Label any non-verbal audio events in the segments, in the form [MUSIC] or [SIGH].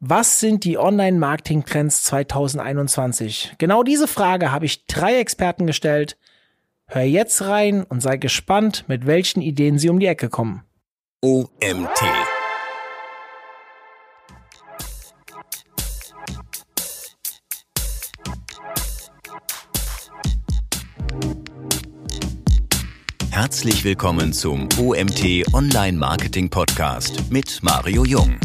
Was sind die Online-Marketing-Trends 2021? Genau diese Frage habe ich drei Experten gestellt. Hör jetzt rein und sei gespannt, mit welchen Ideen sie um die Ecke kommen. OMT. Herzlich willkommen zum OMT Online Marketing Podcast mit Mario Jung.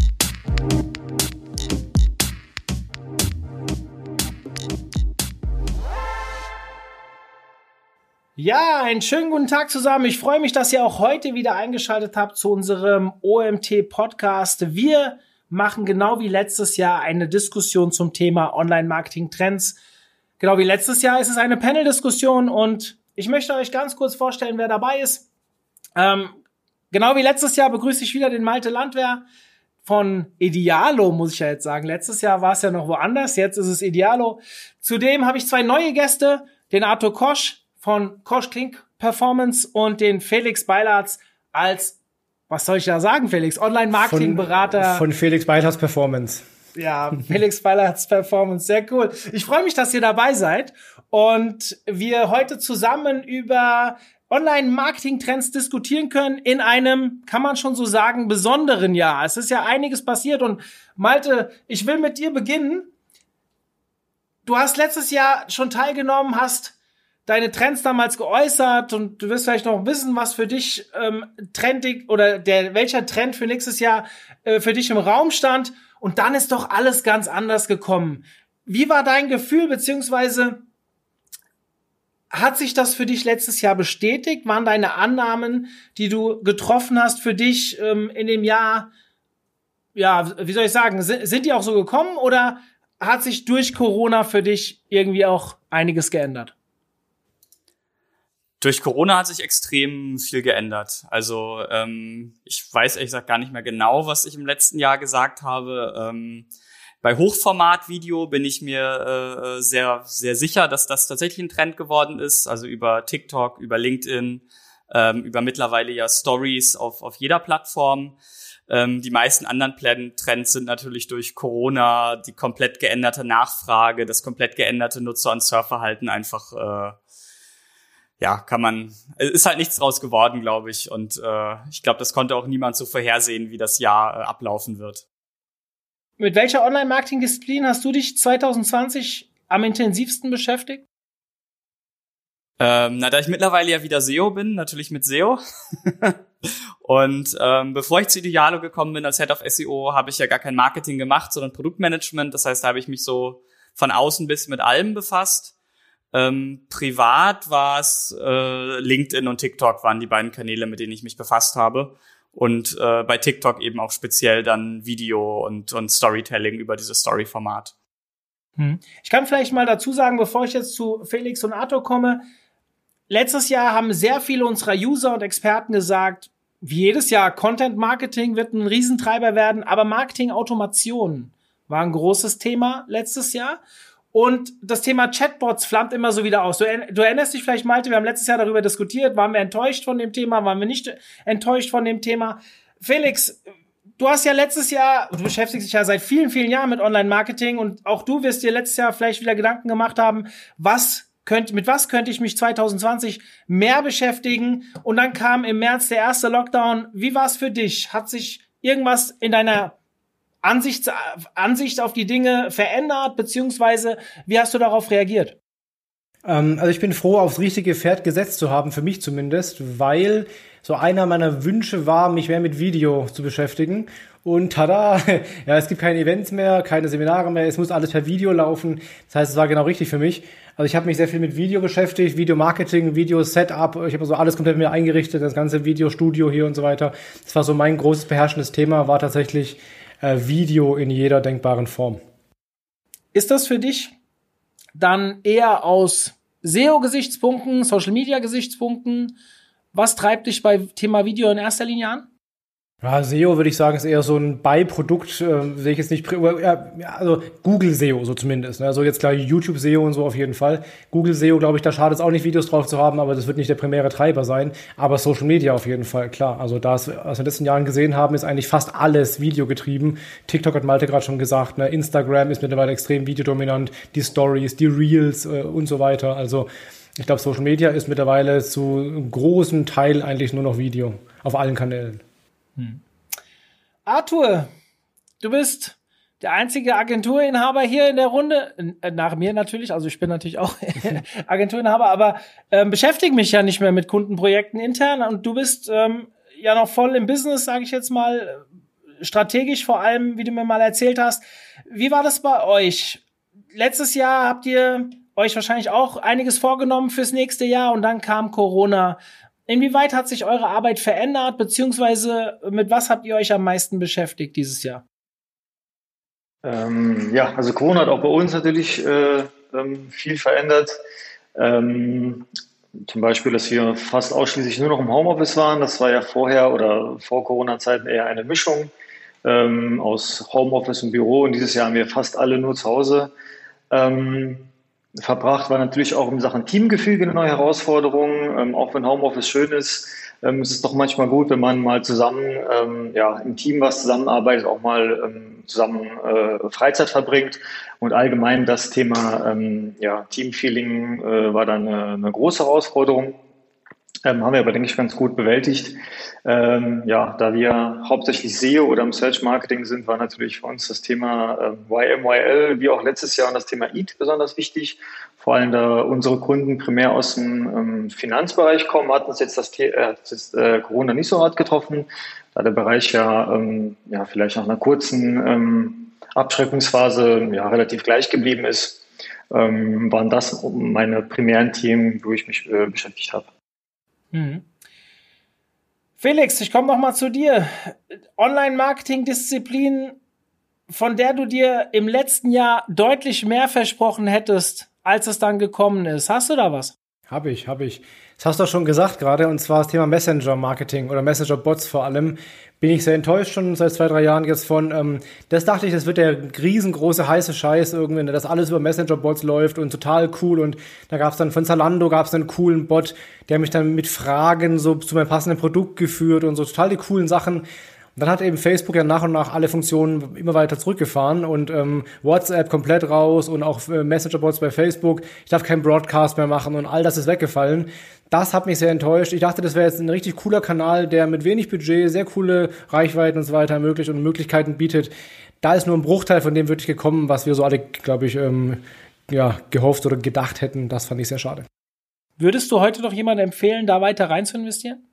Ja, einen schönen guten Tag zusammen. Ich freue mich, dass ihr auch heute wieder eingeschaltet habt zu unserem OMT Podcast. Wir machen genau wie letztes Jahr eine Diskussion zum Thema Online-Marketing Trends. Genau wie letztes Jahr ist es eine Panel-Diskussion und ich möchte euch ganz kurz vorstellen, wer dabei ist. Ähm, genau wie letztes Jahr begrüße ich wieder den Malte Landwehr von Idealo, muss ich ja jetzt sagen. Letztes Jahr war es ja noch woanders, jetzt ist es Idealo. Zudem habe ich zwei neue Gäste, den Arthur Kosch, von Kosch Klink Performance und den Felix Beilatz als, was soll ich da sagen, Felix? Online-Marketing-Berater. Von, von Felix Beilatz Performance. Ja, Felix Beilatz Performance, sehr cool. Ich freue mich, dass ihr dabei seid und wir heute zusammen über Online-Marketing-Trends diskutieren können in einem, kann man schon so sagen, besonderen Jahr. Es ist ja einiges passiert und Malte, ich will mit dir beginnen. Du hast letztes Jahr schon teilgenommen, hast deine Trends damals geäußert und du wirst vielleicht noch wissen, was für dich ähm, trendig oder der welcher Trend für nächstes Jahr äh, für dich im Raum stand. Und dann ist doch alles ganz anders gekommen. Wie war dein Gefühl, beziehungsweise hat sich das für dich letztes Jahr bestätigt? Waren deine Annahmen, die du getroffen hast für dich ähm, in dem Jahr, ja, wie soll ich sagen, sind, sind die auch so gekommen oder hat sich durch Corona für dich irgendwie auch einiges geändert? Durch Corona hat sich extrem viel geändert. Also ähm, ich weiß ehrlich gesagt gar nicht mehr genau, was ich im letzten Jahr gesagt habe. Ähm, bei Hochformat-Video bin ich mir äh, sehr, sehr sicher, dass das tatsächlich ein Trend geworden ist. Also über TikTok, über LinkedIn, ähm, über mittlerweile ja Stories auf, auf jeder Plattform. Ähm, die meisten anderen Trends sind natürlich durch Corona, die komplett geänderte Nachfrage, das komplett geänderte Nutzer- und Surfverhalten einfach äh, ja, kann man, ist halt nichts draus geworden, glaube ich. Und äh, ich glaube, das konnte auch niemand so vorhersehen, wie das Jahr äh, ablaufen wird. Mit welcher Online-Marketing-Disziplin hast du dich 2020 am intensivsten beschäftigt? Ähm, na, da ich mittlerweile ja wieder SEO bin, natürlich mit SEO. [LAUGHS] und ähm, bevor ich zu Idealo gekommen bin als Head of SEO, habe ich ja gar kein Marketing gemacht, sondern Produktmanagement. Das heißt, da habe ich mich so von außen bis mit allem befasst. Ähm, privat war es äh, LinkedIn und TikTok waren die beiden Kanäle, mit denen ich mich befasst habe. Und äh, bei TikTok eben auch speziell dann Video und, und Storytelling über dieses Story-Format. Hm. Ich kann vielleicht mal dazu sagen, bevor ich jetzt zu Felix und Arthur komme, letztes Jahr haben sehr viele unserer User und Experten gesagt, wie jedes Jahr, Content Marketing wird ein Riesentreiber werden, aber Marketing Automation war ein großes Thema letztes Jahr. Und das Thema Chatbots flammt immer so wieder aus. Du, du, erinnerst dich vielleicht, Malte, wir haben letztes Jahr darüber diskutiert. Waren wir enttäuscht von dem Thema? Waren wir nicht enttäuscht von dem Thema? Felix, du hast ja letztes Jahr, du beschäftigst dich ja seit vielen, vielen Jahren mit Online-Marketing und auch du wirst dir letztes Jahr vielleicht wieder Gedanken gemacht haben, was könnte, mit was könnte ich mich 2020 mehr beschäftigen? Und dann kam im März der erste Lockdown. Wie war es für dich? Hat sich irgendwas in deiner Ansicht, Ansicht auf die Dinge verändert, beziehungsweise wie hast du darauf reagiert? Ähm, also ich bin froh, aufs richtige Pferd gesetzt zu haben, für mich zumindest, weil so einer meiner Wünsche war, mich mehr mit Video zu beschäftigen. Und tada, [LAUGHS] ja, es gibt keine Events mehr, keine Seminare mehr, es muss alles per Video laufen. Das heißt, es war genau richtig für mich. Also ich habe mich sehr viel mit Video beschäftigt, Video-Marketing, Video-Setup. Ich habe so alles komplett mir eingerichtet, das ganze Videostudio hier und so weiter. Das war so mein großes beherrschendes Thema, war tatsächlich äh, Video in jeder denkbaren Form. Ist das für dich dann eher aus SEO-Gesichtspunkten, Social-Media-Gesichtspunkten? Was treibt dich bei Thema Video in erster Linie an? Ja, SEO würde ich sagen, ist eher so ein Beiprodukt, äh, sehe ich jetzt nicht, ja, also Google SEO so zumindest. Ne? Also jetzt klar YouTube SEO und so auf jeden Fall. Google SEO, glaube ich, da schadet es auch nicht, Videos drauf zu haben, aber das wird nicht der primäre Treiber sein. Aber Social Media auf jeden Fall, klar. Also das, was wir in den letzten Jahren gesehen haben, ist eigentlich fast alles videogetrieben. TikTok hat Malte gerade schon gesagt, ne? Instagram ist mittlerweile extrem videodominant, die Stories, die Reels äh, und so weiter. Also ich glaube, Social Media ist mittlerweile zu einem großen Teil eigentlich nur noch Video auf allen Kanälen. Hm. Arthur, du bist der einzige Agenturinhaber hier in der Runde, äh, nach mir natürlich, also ich bin natürlich auch [LAUGHS] Agenturinhaber, aber ähm, beschäftige mich ja nicht mehr mit Kundenprojekten intern und du bist ähm, ja noch voll im Business, sage ich jetzt mal, strategisch vor allem, wie du mir mal erzählt hast. Wie war das bei euch? Letztes Jahr habt ihr euch wahrscheinlich auch einiges vorgenommen fürs nächste Jahr und dann kam Corona. Inwieweit hat sich eure Arbeit verändert, beziehungsweise mit was habt ihr euch am meisten beschäftigt dieses Jahr? Ähm, ja, also Corona hat auch bei uns natürlich äh, ähm, viel verändert. Ähm, zum Beispiel, dass wir fast ausschließlich nur noch im Homeoffice waren. Das war ja vorher oder vor Corona-Zeiten eher eine Mischung ähm, aus Homeoffice und Büro. Und dieses Jahr haben wir fast alle nur zu Hause. Ähm, verbracht, war natürlich auch in Sachen Teamgefüge eine neue Herausforderung. Ähm, auch wenn Homeoffice schön ist, ähm, ist es doch manchmal gut, wenn man mal zusammen ähm, ja, im Team was zusammenarbeitet, auch mal ähm, zusammen äh, Freizeit verbringt. Und allgemein das Thema ähm, ja, Teamfeeling äh, war dann eine, eine große Herausforderung. Ähm, haben wir aber, denke ich, ganz gut bewältigt. Ähm, ja, da wir hauptsächlich SEO oder im Search Marketing sind, war natürlich für uns das Thema äh, YMYL wie auch letztes Jahr und das Thema EAT besonders wichtig. Vor allem, da unsere Kunden primär aus dem ähm, Finanzbereich kommen, hat uns jetzt das äh, jetzt, äh, Corona nicht so hart getroffen, da der Bereich ja, ähm, ja vielleicht nach einer kurzen ähm, Abschreckungsphase ja, relativ gleich geblieben ist, ähm, waren das meine primären Themen, wo ich mich äh, beschäftigt habe. Mhm. Felix, ich komme noch mal zu dir. Online-Marketing-Disziplin, von der du dir im letzten Jahr deutlich mehr versprochen hättest, als es dann gekommen ist. Hast du da was? Habe ich, habe ich. Das hast du auch schon gesagt gerade, und zwar das Thema Messenger-Marketing oder Messenger-Bots vor allem. Bin ich sehr enttäuscht schon seit zwei, drei Jahren jetzt von. Ähm, das dachte ich, das wird der riesengroße heiße Scheiß irgendwie, dass alles über Messenger-Bots läuft und total cool. Und da gab es dann von Zalando gab es einen coolen Bot, der mich dann mit Fragen so zu meinem passenden Produkt geführt und so total die coolen Sachen. Und dann hat eben Facebook ja nach und nach alle Funktionen immer weiter zurückgefahren und ähm, WhatsApp komplett raus und auch äh, Messenger-Bots bei Facebook. Ich darf keinen Broadcast mehr machen und all das ist weggefallen. Das hat mich sehr enttäuscht. Ich dachte, das wäre jetzt ein richtig cooler Kanal, der mit wenig Budget sehr coole Reichweiten und so weiter ermöglicht und Möglichkeiten bietet. Da ist nur ein Bruchteil von dem wirklich gekommen, was wir so alle, glaube ich, ähm, ja, gehofft oder gedacht hätten. Das fand ich sehr schade. Würdest du heute noch jemandem empfehlen, da weiter rein zu investieren?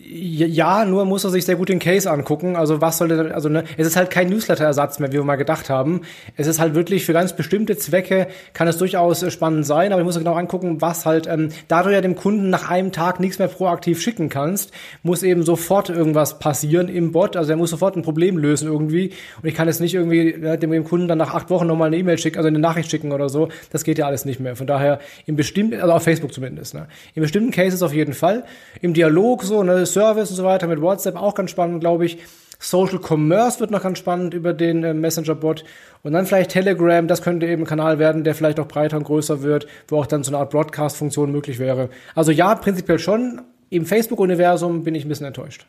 Ja, nur muss er sich sehr gut den Case angucken. Also was soll denn, also ne, es ist halt kein Newsletter-Ersatz mehr, wie wir mal gedacht haben. Es ist halt wirklich für ganz bestimmte Zwecke kann es durchaus äh, spannend sein, aber ich muss genau angucken, was halt, ähm, da du ja dem Kunden nach einem Tag nichts mehr proaktiv schicken kannst, muss eben sofort irgendwas passieren im Bot. Also er muss sofort ein Problem lösen irgendwie. Und ich kann jetzt nicht irgendwie ja, dem, dem Kunden dann nach acht Wochen nochmal eine E-Mail schicken, also eine Nachricht schicken oder so. Das geht ja alles nicht mehr. Von daher im bestimmten, also auf Facebook zumindest, ne? In bestimmten Cases auf jeden Fall. Im Dialog so, ne, Service und so weiter mit WhatsApp auch ganz spannend, glaube ich. Social Commerce wird noch ganz spannend über den äh, Messenger-Bot. Und dann vielleicht Telegram, das könnte eben ein Kanal werden, der vielleicht auch breiter und größer wird, wo auch dann so eine Art Broadcast-Funktion möglich wäre. Also ja, prinzipiell schon. Im Facebook-Universum bin ich ein bisschen enttäuscht.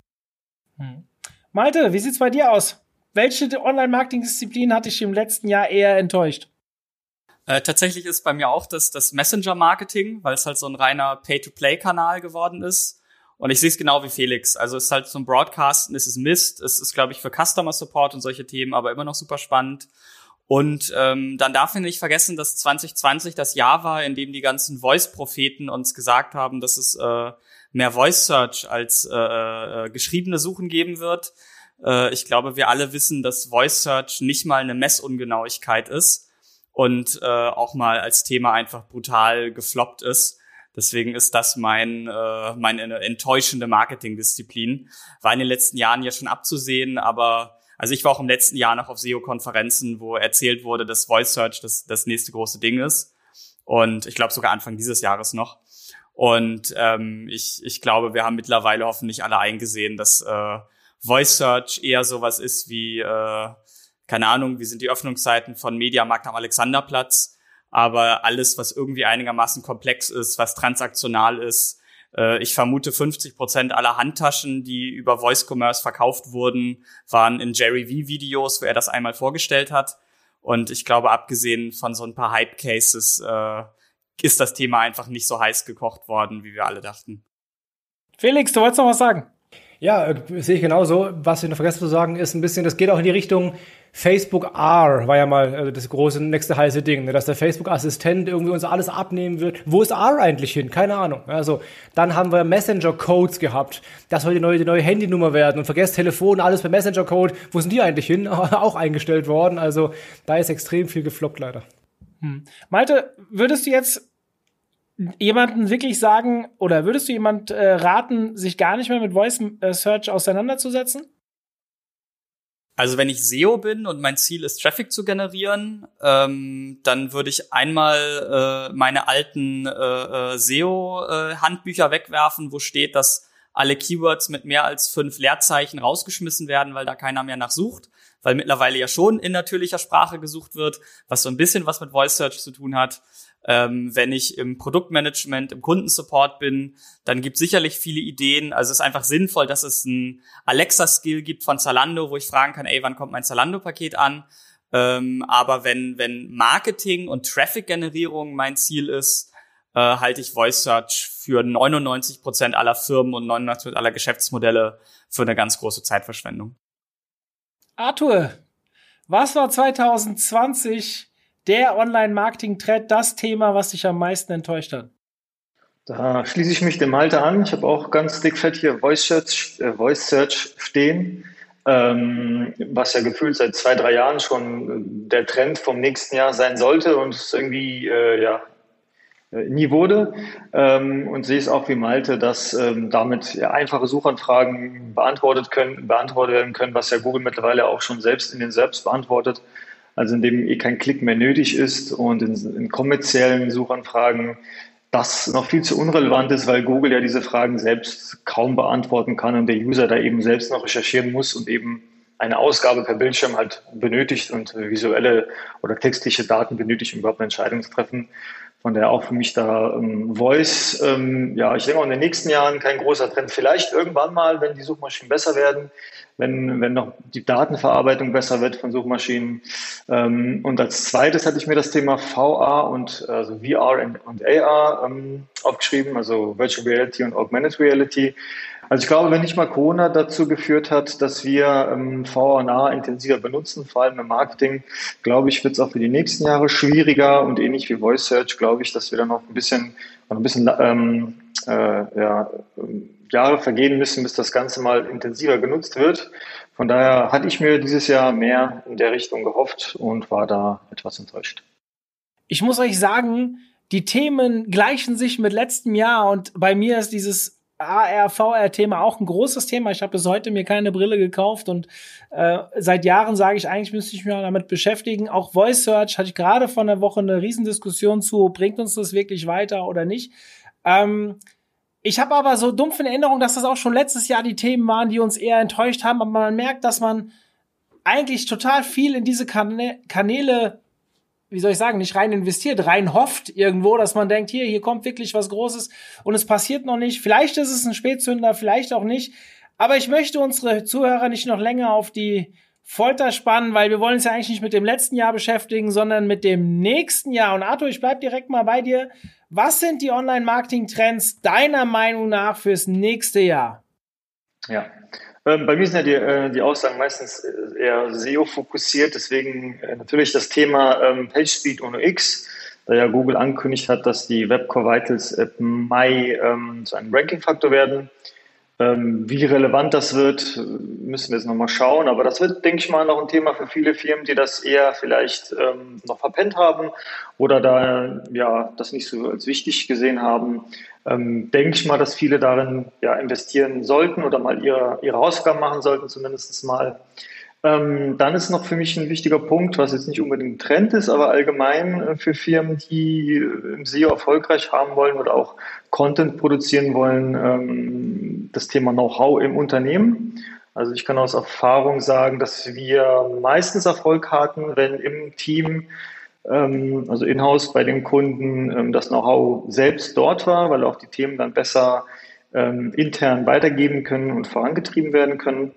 Hm. Malte, wie sieht's bei dir aus? Welche Online-Marketing-Disziplin hat dich im letzten Jahr eher enttäuscht? Äh, tatsächlich ist bei mir auch das, das Messenger-Marketing, weil es halt so ein reiner Pay-to-Play-Kanal geworden ist. Und ich sehe es genau wie Felix. Also es ist halt zum Broadcasten, es ist Mist. Es ist, glaube ich, für Customer Support und solche Themen, aber immer noch super spannend. Und ähm, dann darf man nicht vergessen, dass 2020 das Jahr war, in dem die ganzen Voice-Propheten uns gesagt haben, dass es äh, mehr Voice-Search als äh, äh, geschriebene Suchen geben wird. Äh, ich glaube, wir alle wissen, dass Voice-Search nicht mal eine Messungenauigkeit ist und äh, auch mal als Thema einfach brutal gefloppt ist. Deswegen ist das mein, äh, meine enttäuschende Marketingdisziplin. War in den letzten Jahren ja schon abzusehen, aber also ich war auch im letzten Jahr noch auf SEO-Konferenzen, wo erzählt wurde, dass Voice Search das, das nächste große Ding ist. Und ich glaube sogar Anfang dieses Jahres noch. Und ähm, ich, ich glaube, wir haben mittlerweile hoffentlich alle eingesehen, dass äh, Voice Search eher sowas ist wie, äh, keine Ahnung, wie sind die Öffnungszeiten von Mediamarkt am Alexanderplatz. Aber alles, was irgendwie einigermaßen komplex ist, was transaktional ist, äh, ich vermute 50 Prozent aller Handtaschen, die über Voice Commerce verkauft wurden, waren in Jerry V Videos, wo er das einmal vorgestellt hat. Und ich glaube, abgesehen von so ein paar Hype Cases, äh, ist das Thema einfach nicht so heiß gekocht worden, wie wir alle dachten. Felix, du wolltest noch was sagen? Ja, äh, sehe ich genauso. Was ich noch vergessen zu sagen, ist ein bisschen, das geht auch in die Richtung Facebook R, war ja mal äh, das große nächste heiße Ding, ne, dass der Facebook-Assistent irgendwie uns alles abnehmen wird. Wo ist R eigentlich hin? Keine Ahnung. Also, dann haben wir Messenger-Codes gehabt. Das soll die neue, die neue Handynummer werden. Und vergesst Telefon, alles per Messenger-Code. Wo sind die eigentlich hin? [LAUGHS] auch eingestellt worden. Also, da ist extrem viel gefloppt leider. Hm. Malte, würdest du jetzt jemanden wirklich sagen oder würdest du jemand äh, raten, sich gar nicht mehr mit Voice äh, Search auseinanderzusetzen? Also wenn ich SEO bin und mein Ziel ist, Traffic zu generieren, ähm, dann würde ich einmal äh, meine alten äh, äh, SEO-Handbücher äh, wegwerfen, wo steht, dass alle Keywords mit mehr als fünf Leerzeichen rausgeschmissen werden, weil da keiner mehr nachsucht, weil mittlerweile ja schon in natürlicher Sprache gesucht wird, was so ein bisschen was mit Voice Search zu tun hat. Ähm, wenn ich im Produktmanagement, im Kundensupport bin, dann gibt sicherlich viele Ideen. Also es ist einfach sinnvoll, dass es ein Alexa-Skill gibt von Zalando, wo ich fragen kann, ey, wann kommt mein Zalando-Paket an? Ähm, aber wenn, wenn Marketing und Traffic-Generierung mein Ziel ist, äh, halte ich Voice Search für 99 Prozent aller Firmen und 99 Prozent aller Geschäftsmodelle für eine ganz große Zeitverschwendung. Arthur, was war 2020 der Online-Marketing-Trend, das Thema, was dich am meisten enttäuscht hat? Da schließe ich mich dem Malte an. Ich habe auch ganz dick fett hier Voice Search, äh, Voice Search stehen, ähm, was ja gefühlt seit zwei, drei Jahren schon der Trend vom nächsten Jahr sein sollte und es irgendwie äh, ja, äh, nie wurde. Ähm, und sehe es auch wie Malte, dass ähm, damit einfache Suchanfragen beantwortet, können, beantwortet werden können, was ja Google mittlerweile auch schon selbst in den Selbst beantwortet also in dem eh kein Klick mehr nötig ist und in, in kommerziellen Suchanfragen das noch viel zu unrelevant ist, weil Google ja diese Fragen selbst kaum beantworten kann und der User da eben selbst noch recherchieren muss und eben eine Ausgabe per Bildschirm halt benötigt und visuelle oder textliche Daten benötigt, um überhaupt eine Entscheidung zu treffen. Von daher auch für mich da ähm, Voice, ähm, ja, ich denke auch in den nächsten Jahren kein großer Trend. Vielleicht irgendwann mal, wenn die Suchmaschinen besser werden, wenn, wenn noch die Datenverarbeitung besser wird von Suchmaschinen. Ähm, und als zweites hatte ich mir das Thema VR und also VR und, und AR ähm, aufgeschrieben, also Virtual Reality und Augmented Reality. Also ich glaube, wenn nicht mal Corona dazu geführt hat, dass wir ähm, VNA intensiver benutzen, vor allem im Marketing, glaube ich, wird es auch für die nächsten Jahre schwieriger und ähnlich wie Voice Search, glaube ich, dass wir dann noch ein bisschen, noch ein bisschen ähm, äh, ja, Jahre vergehen müssen, bis das Ganze mal intensiver genutzt wird. Von daher hatte ich mir dieses Jahr mehr in der Richtung gehofft und war da etwas enttäuscht. Ich muss euch sagen, die Themen gleichen sich mit letztem Jahr und bei mir ist dieses AR, VR-Thema auch ein großes Thema. Ich habe bis heute mir keine Brille gekauft und äh, seit Jahren sage ich, eigentlich müsste ich mich damit beschäftigen. Auch Voice Search hatte ich gerade vor einer Woche eine Riesendiskussion zu, bringt uns das wirklich weiter oder nicht. Ähm, ich habe aber so dumpf in Erinnerung, dass das auch schon letztes Jahr die Themen waren, die uns eher enttäuscht haben. Aber man merkt, dass man eigentlich total viel in diese Kanäle wie soll ich sagen, nicht rein investiert, rein hofft irgendwo, dass man denkt, hier, hier kommt wirklich was Großes und es passiert noch nicht. Vielleicht ist es ein Spätzünder, vielleicht auch nicht. Aber ich möchte unsere Zuhörer nicht noch länger auf die Folter spannen, weil wir wollen uns ja eigentlich nicht mit dem letzten Jahr beschäftigen, sondern mit dem nächsten Jahr. Und Arthur, ich bleib direkt mal bei dir. Was sind die Online-Marketing-Trends deiner Meinung nach fürs nächste Jahr? Ja, ähm, bei mir sind ja die, äh, die Aussagen meistens äh, eher SEO-fokussiert, deswegen äh, natürlich das Thema ähm, PageSpeed ohne X, da ja Google angekündigt hat, dass die Webcore Vitals im Mai ähm, zu einem Ranking-Faktor werden. Ähm, wie relevant das wird, müssen wir jetzt nochmal schauen. Aber das wird, denke ich mal, noch ein Thema für viele Firmen, die das eher vielleicht ähm, noch verpennt haben oder da ja das nicht so als wichtig gesehen haben. Ähm, denke ich mal, dass viele darin ja investieren sollten oder mal ihre, ihre Hausaufgaben machen sollten, zumindest mal. Ähm, dann ist noch für mich ein wichtiger Punkt, was jetzt nicht unbedingt ein Trend ist, aber allgemein äh, für Firmen, die im SEO erfolgreich haben wollen oder auch Content produzieren wollen, ähm, das Thema Know-how im Unternehmen. Also ich kann aus Erfahrung sagen, dass wir meistens Erfolg hatten, wenn im Team, ähm, also in-house bei den Kunden, ähm, das Know-how selbst dort war, weil auch die Themen dann besser ähm, intern weitergeben können und vorangetrieben werden können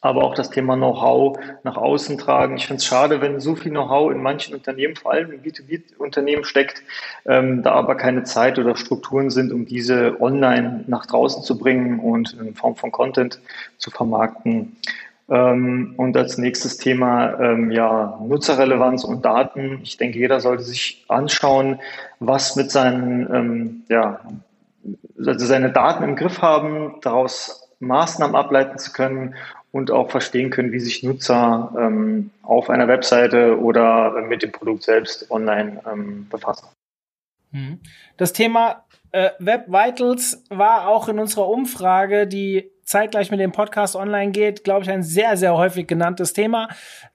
aber auch das Thema Know-how nach außen tragen. Ich finde es schade, wenn so viel Know-how in manchen Unternehmen, vor allem in B2B-Unternehmen steckt, ähm, da aber keine Zeit oder Strukturen sind, um diese online nach draußen zu bringen und in Form von Content zu vermarkten. Ähm, und als nächstes Thema ähm, ja Nutzerrelevanz und Daten. Ich denke, jeder sollte sich anschauen, was mit seinen ähm, ja also seine Daten im Griff haben, daraus Maßnahmen ableiten zu können und auch verstehen können, wie sich Nutzer ähm, auf einer Webseite oder mit dem Produkt selbst online ähm, befassen. Mhm. Das Thema äh, Web Vitals war auch in unserer Umfrage, die zeitgleich mit dem Podcast online geht, glaube ich, ein sehr, sehr häufig genanntes Thema.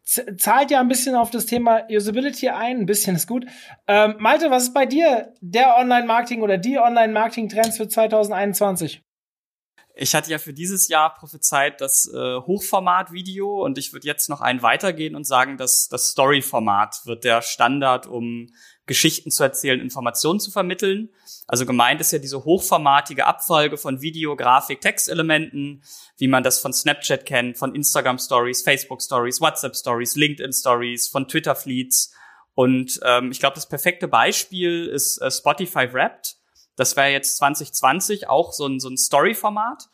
Z zahlt ja ein bisschen auf das Thema Usability ein, ein bisschen ist gut. Ähm, Malte, was ist bei dir der Online-Marketing oder die Online-Marketing-Trends für 2021? Ich hatte ja für dieses Jahr prophezeit das äh, Hochformat-Video und ich würde jetzt noch einen weitergehen und sagen, dass das Story-Format wird der Standard, um Geschichten zu erzählen, Informationen zu vermitteln. Also gemeint ist ja diese hochformatige Abfolge von Video, Grafik, Textelementen, wie man das von Snapchat kennt, von Instagram Stories, Facebook Stories, WhatsApp Stories, LinkedIn Stories, von Twitter Fleets. Und ähm, ich glaube, das perfekte Beispiel ist äh, Spotify Wrapped das wäre jetzt 2020 auch so ein, so ein Story-Format.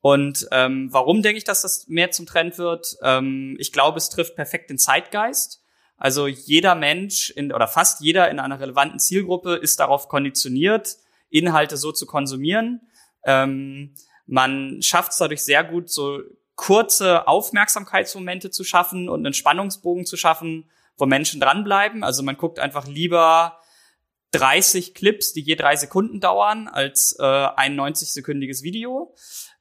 Und ähm, warum denke ich, dass das mehr zum Trend wird? Ähm, ich glaube, es trifft perfekt den Zeitgeist. Also jeder Mensch in, oder fast jeder in einer relevanten Zielgruppe ist darauf konditioniert, Inhalte so zu konsumieren. Ähm, man schafft es dadurch sehr gut, so kurze Aufmerksamkeitsmomente zu schaffen und einen Spannungsbogen zu schaffen, wo Menschen dranbleiben. Also man guckt einfach lieber 30 Clips, die je drei Sekunden dauern, als äh, ein 90-sekündiges Video.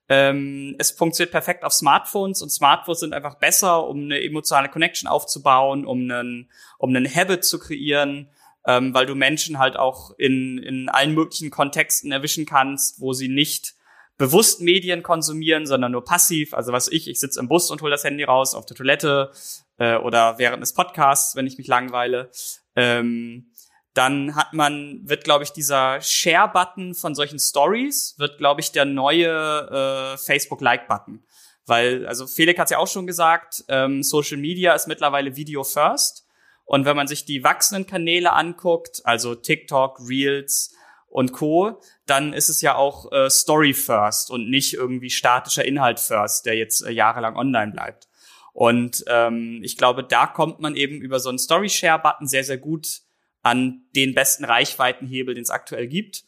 Ähm, es funktioniert perfekt auf Smartphones und Smartphones sind einfach besser, um eine emotionale Connection aufzubauen, um einen, um einen Habit zu kreieren, ähm, weil du Menschen halt auch in, in allen möglichen Kontexten erwischen kannst, wo sie nicht bewusst Medien konsumieren, sondern nur passiv. Also was ich, ich sitze im Bus und hole das Handy raus auf der Toilette äh, oder während des Podcasts, wenn ich mich langweile. Ähm, dann hat man, wird, glaube ich, dieser Share-Button von solchen Stories, wird, glaube ich, der neue äh, Facebook-Like-Button. Weil, also Felix hat ja auch schon gesagt, ähm, Social Media ist mittlerweile Video First. Und wenn man sich die wachsenden Kanäle anguckt, also TikTok, Reels und Co., dann ist es ja auch äh, Story First und nicht irgendwie statischer Inhalt First, der jetzt äh, jahrelang online bleibt. Und ähm, ich glaube, da kommt man eben über so einen Story-Share-Button sehr, sehr gut an den besten Reichweitenhebel, den es aktuell gibt.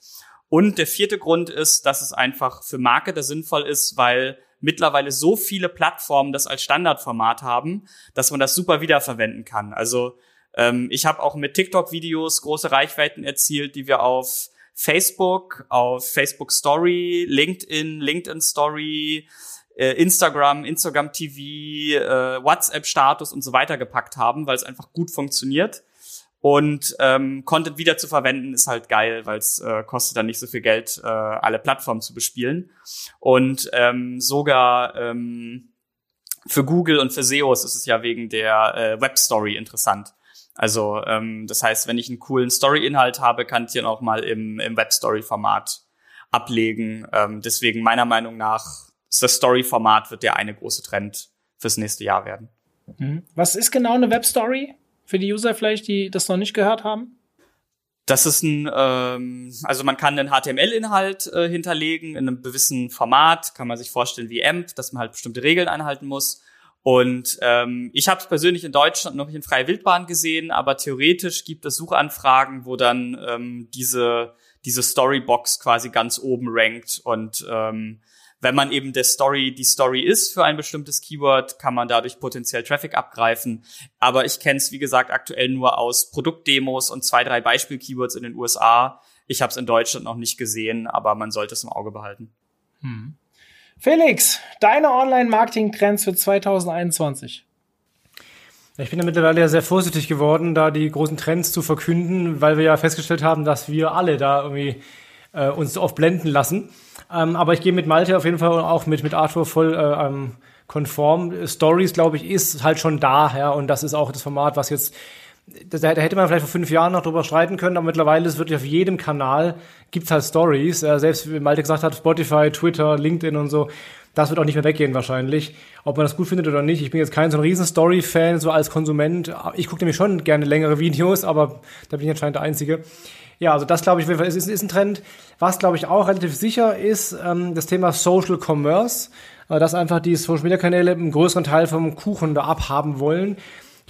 Und der vierte Grund ist, dass es einfach für Marketer sinnvoll ist, weil mittlerweile so viele Plattformen das als Standardformat haben, dass man das super wiederverwenden kann. Also ähm, ich habe auch mit TikTok-Videos große Reichweiten erzielt, die wir auf Facebook, auf Facebook Story, LinkedIn, LinkedIn Story, äh, Instagram, Instagram TV, äh, WhatsApp-Status und so weiter gepackt haben, weil es einfach gut funktioniert. Und ähm, Content wieder zu verwenden ist halt geil, weil es äh, kostet dann nicht so viel Geld, äh, alle Plattformen zu bespielen. Und ähm, sogar ähm, für Google und für SEOs ist es ja wegen der äh, Web Story interessant. Also ähm, das heißt, wenn ich einen coolen Story-Inhalt habe, kann ich den auch mal im, im Web Story-Format ablegen. Ähm, deswegen meiner Meinung nach das Story-Format wird der eine große Trend fürs nächste Jahr werden. Mhm. Was ist genau eine Web Story? Für die User vielleicht, die das noch nicht gehört haben? Das ist ein, ähm, also man kann einen HTML-Inhalt äh, hinterlegen in einem gewissen Format, kann man sich vorstellen wie AMP, dass man halt bestimmte Regeln einhalten muss. Und ähm, ich habe es persönlich in Deutschland noch nicht in freie Wildbahn gesehen, aber theoretisch gibt es Suchanfragen, wo dann ähm, diese diese Storybox quasi ganz oben rankt und ähm, wenn man eben der Story die Story ist für ein bestimmtes Keyword, kann man dadurch potenziell Traffic abgreifen. Aber ich kenne es, wie gesagt, aktuell nur aus Produktdemos und zwei, drei Beispiel-Keywords in den USA. Ich habe es in Deutschland noch nicht gesehen, aber man sollte es im Auge behalten. Hm. Felix, deine Online-Marketing-Trends für 2021. Ich bin ja mittlerweile sehr vorsichtig geworden, da die großen Trends zu verkünden, weil wir ja festgestellt haben, dass wir alle da irgendwie äh, uns oft blenden lassen. Ähm, aber ich gehe mit Malte auf jeden Fall und auch mit, mit Arthur voll äh, ähm, konform. Stories, glaube ich, ist halt schon da, ja, und das ist auch das Format, was jetzt da, hätte man vielleicht vor fünf Jahren noch drüber streiten können, aber mittlerweile ist wirklich auf jedem Kanal gibt's halt Stories. Selbst wie Malte gesagt hat, Spotify, Twitter, LinkedIn und so. Das wird auch nicht mehr weggehen wahrscheinlich. Ob man das gut findet oder nicht. Ich bin jetzt kein so ein riesen Story-Fan, so als Konsument. Ich gucke nämlich schon gerne längere Videos, aber da bin ich anscheinend der Einzige. Ja, also das glaube ich ist, ist, ist ein Trend. Was glaube ich auch relativ sicher ist, ähm, das Thema Social Commerce. Äh, dass einfach die Social Media Kanäle einen größeren Teil vom Kuchen da abhaben wollen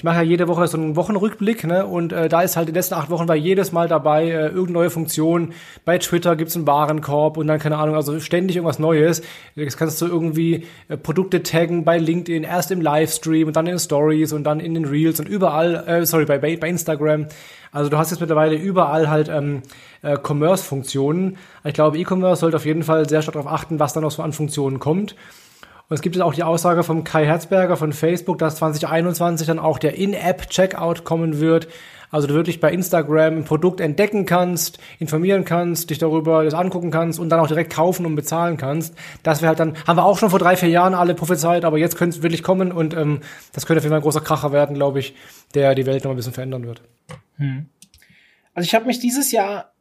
mache ja jede Woche so einen Wochenrückblick, ne? Und äh, da ist halt in den letzten acht Wochen war jedes Mal dabei äh, irgendeine neue Funktion. Bei Twitter gibt's einen Warenkorb und dann, keine Ahnung, also ständig irgendwas Neues. Jetzt kannst du irgendwie äh, Produkte taggen bei LinkedIn, erst im Livestream und dann in Stories und dann in den Reels und überall, äh, sorry, bei, bei Instagram. Also du hast jetzt mittlerweile überall halt ähm, äh, Commerce-Funktionen. Ich glaube, E-Commerce sollte auf jeden Fall sehr stark darauf achten, was da noch so an Funktionen kommt. Und es gibt jetzt auch die Aussage von Kai Herzberger von Facebook, dass 2021 dann auch der In-App-Checkout kommen wird. Also du wirklich bei Instagram ein Produkt entdecken kannst, informieren kannst, dich darüber das angucken kannst und dann auch direkt kaufen und bezahlen kannst. Das wäre halt dann, haben wir auch schon vor drei, vier Jahren alle prophezeit, aber jetzt könnte es wirklich kommen und ähm, das könnte auf jeden Fall ein großer Kracher werden, glaube ich, der die Welt noch ein bisschen verändern wird. Hm. Also ich habe mich dieses Jahr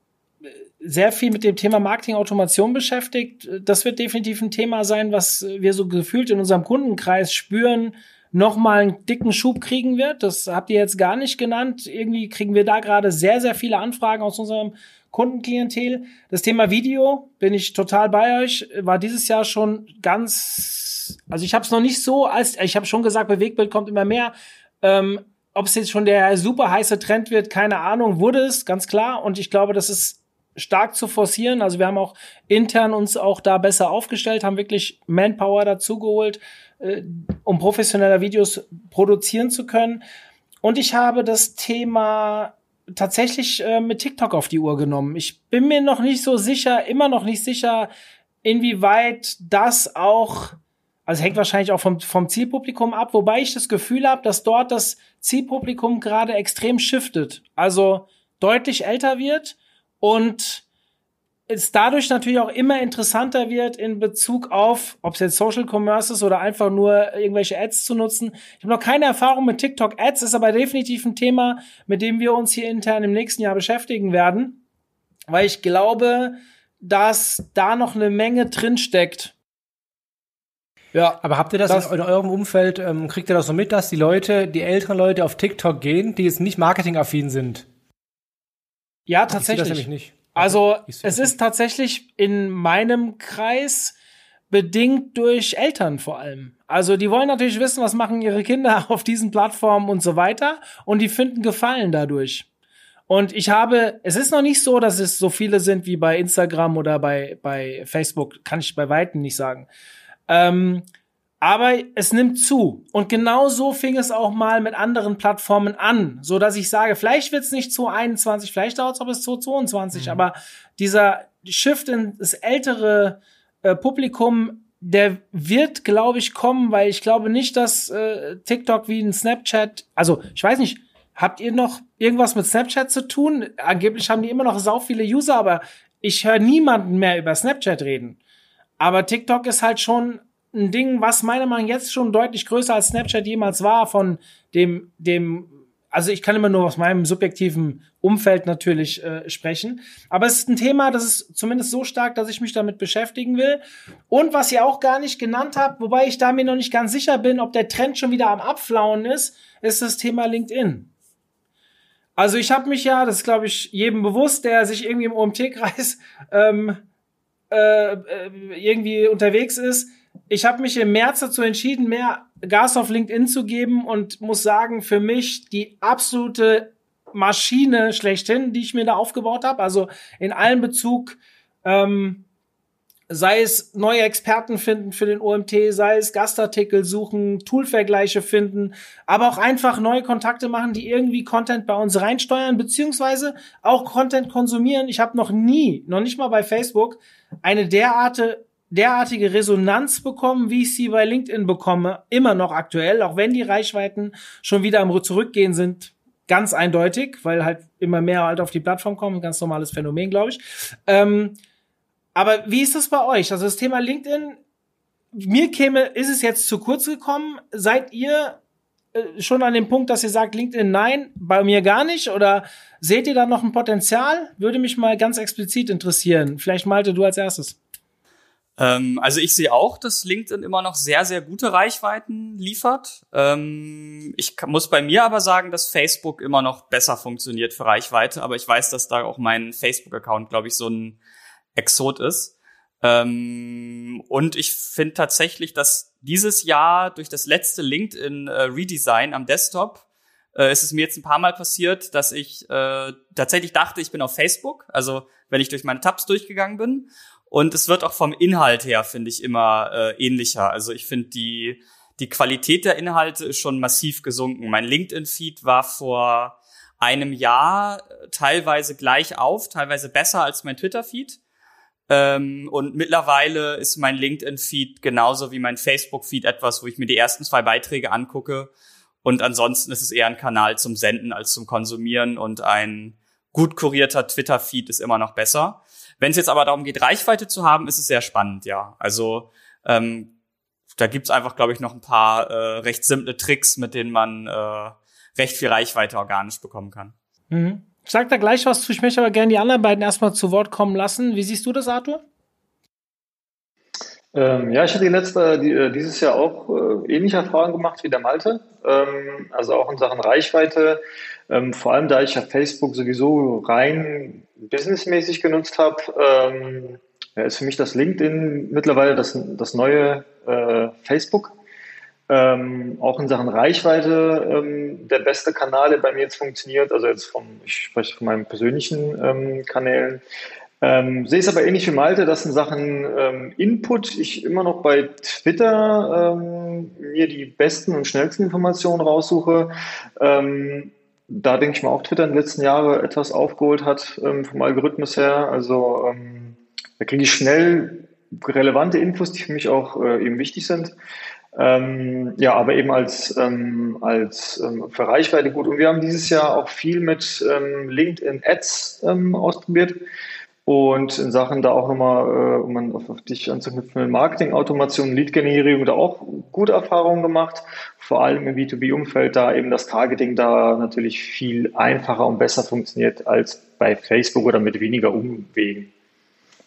sehr viel mit dem Thema Marketing-Automation beschäftigt. Das wird definitiv ein Thema sein, was wir so gefühlt in unserem Kundenkreis spüren, nochmal einen dicken Schub kriegen wird. Das habt ihr jetzt gar nicht genannt. Irgendwie kriegen wir da gerade sehr, sehr viele Anfragen aus unserem Kundenklientel. Das Thema Video bin ich total bei euch. War dieses Jahr schon ganz, also ich habe es noch nicht so als, ich habe schon gesagt, Bewegbild kommt immer mehr. Ähm, Ob es jetzt schon der super heiße Trend wird, keine Ahnung, wurde es, ganz klar. Und ich glaube, das ist stark zu forcieren. Also wir haben auch intern uns auch da besser aufgestellt, haben wirklich Manpower dazugeholt, äh, um professioneller Videos produzieren zu können. Und ich habe das Thema tatsächlich äh, mit TikTok auf die Uhr genommen. Ich bin mir noch nicht so sicher, immer noch nicht sicher, inwieweit das auch, also hängt wahrscheinlich auch vom, vom Zielpublikum ab, wobei ich das Gefühl habe, dass dort das Zielpublikum gerade extrem shiftet. Also deutlich älter wird und es dadurch natürlich auch immer interessanter wird in Bezug auf, ob es jetzt Social Commerce ist oder einfach nur irgendwelche Ads zu nutzen. Ich habe noch keine Erfahrung mit TikTok Ads, ist aber definitiv ein Thema, mit dem wir uns hier intern im nächsten Jahr beschäftigen werden, weil ich glaube, dass da noch eine Menge drin steckt. Ja, aber habt ihr das, das in eurem Umfeld, ähm, kriegt ihr das so mit, dass die Leute, die älteren Leute auf TikTok gehen, die jetzt nicht marketingaffin sind? Ja, tatsächlich. Ich das nicht. Also, es ist tatsächlich in meinem Kreis bedingt durch Eltern vor allem. Also, die wollen natürlich wissen, was machen ihre Kinder [LAUGHS] auf diesen Plattformen und so weiter. Und die finden Gefallen dadurch. Und ich habe, es ist noch nicht so, dass es so viele sind wie bei Instagram oder bei, bei Facebook, kann ich bei Weitem nicht sagen. Ähm, aber es nimmt zu. Und genau so fing es auch mal mit anderen Plattformen an, so dass ich sage, vielleicht wird es nicht 2021, vielleicht dauert es auch bis 2022, mhm. aber dieser Shift in das ältere äh, Publikum, der wird, glaube ich, kommen, weil ich glaube nicht, dass äh, TikTok wie ein Snapchat, also ich weiß nicht, habt ihr noch irgendwas mit Snapchat zu tun? Angeblich haben die immer noch sau viele User, aber ich höre niemanden mehr über Snapchat reden. Aber TikTok ist halt schon ein Ding, was meiner Meinung nach jetzt schon deutlich größer als Snapchat jemals war, von dem, dem, also ich kann immer nur aus meinem subjektiven Umfeld natürlich äh, sprechen. Aber es ist ein Thema, das ist zumindest so stark, dass ich mich damit beschäftigen will. Und was ihr auch gar nicht genannt habt, wobei ich da mir noch nicht ganz sicher bin, ob der Trend schon wieder am Abflauen ist, ist das Thema LinkedIn. Also ich habe mich ja, das ist glaube ich jedem bewusst, der sich irgendwie im OMT-Kreis ähm, äh, äh, irgendwie unterwegs ist, ich habe mich im März dazu entschieden, mehr Gas auf LinkedIn zu geben und muss sagen, für mich die absolute Maschine schlechthin, die ich mir da aufgebaut habe. Also in allem Bezug, ähm, sei es neue Experten finden für den OMT, sei es Gastartikel suchen, Toolvergleiche finden, aber auch einfach neue Kontakte machen, die irgendwie Content bei uns reinsteuern, beziehungsweise auch Content konsumieren. Ich habe noch nie, noch nicht mal bei Facebook, eine derarte derartige Resonanz bekommen, wie ich sie bei LinkedIn bekomme, immer noch aktuell, auch wenn die Reichweiten schon wieder am Zurückgehen sind, ganz eindeutig, weil halt immer mehr halt auf die Plattform kommen, ganz normales Phänomen, glaube ich. Ähm, aber wie ist das bei euch? Also das Thema LinkedIn mir käme, ist es jetzt zu kurz gekommen? Seid ihr äh, schon an dem Punkt, dass ihr sagt, LinkedIn nein, bei mir gar nicht? Oder seht ihr da noch ein Potenzial? Würde mich mal ganz explizit interessieren. Vielleicht Malte, du als erstes. Ähm, also ich sehe auch, dass LinkedIn immer noch sehr, sehr gute Reichweiten liefert. Ähm, ich muss bei mir aber sagen, dass Facebook immer noch besser funktioniert für Reichweite, aber ich weiß, dass da auch mein Facebook-Account, glaube ich, so ein Exot ist. Ähm, und ich finde tatsächlich, dass dieses Jahr durch das letzte LinkedIn äh, Redesign am Desktop äh, ist es mir jetzt ein paar Mal passiert, dass ich äh, tatsächlich dachte, ich bin auf Facebook, also wenn ich durch meine Tabs durchgegangen bin und es wird auch vom Inhalt her, finde ich, immer äh, ähnlicher. Also ich finde die, die Qualität der Inhalte ist schon massiv gesunken. Mein LinkedIn-Feed war vor einem Jahr äh, teilweise gleich auf, teilweise besser als mein Twitter-Feed. Ähm, und mittlerweile ist mein LinkedIn-Feed genauso wie mein Facebook-Feed etwas, wo ich mir die ersten zwei Beiträge angucke. Und ansonsten ist es eher ein Kanal zum Senden als zum Konsumieren und ein gut kurierter Twitter-Feed ist immer noch besser. Wenn es jetzt aber darum geht, Reichweite zu haben, ist es sehr spannend, ja. Also ähm, da gibt's einfach, glaube ich, noch ein paar äh, recht simple Tricks, mit denen man äh, recht viel Reichweite organisch bekommen kann. Mhm. Ich sag da gleich was zu, ich möchte aber gerne die anderen beiden erstmal zu Wort kommen lassen. Wie siehst du das, Arthur? Ähm, ja, ich hatte die letzte, die, äh, dieses Jahr auch äh, ähnliche Erfahrungen gemacht wie der Malte. Ähm, also auch in Sachen Reichweite. Ähm, vor allem, da ich ja Facebook sowieso rein businessmäßig genutzt habe, ähm, ist für mich das LinkedIn mittlerweile das, das neue äh, Facebook. Ähm, auch in Sachen Reichweite ähm, der beste Kanal, der bei mir jetzt funktioniert. Also jetzt vom, ich spreche von meinen persönlichen Kanälen. Ähm, sehe es aber ähnlich wie Malte, dass in Sachen ähm, Input ich immer noch bei Twitter ähm, mir die besten und schnellsten Informationen raussuche. Da denke ich mal auch Twitter in den letzten Jahren etwas aufgeholt hat ähm, vom Algorithmus her. Also ähm, da kriege ich schnell relevante Infos, die für mich auch äh, eben wichtig sind. Ähm, ja, aber eben als, ähm, als ähm, für Reichweite gut. Und wir haben dieses Jahr auch viel mit ähm, LinkedIn Ads ähm, ausprobiert. Und in Sachen da auch nochmal, äh, um man auf, dich anzuknüpfen, Marketing-Automation, Lead-Generierung da auch gute Erfahrungen gemacht. Vor allem im B2B-Umfeld, da eben das Targeting da natürlich viel einfacher und besser funktioniert als bei Facebook oder mit weniger Umwegen.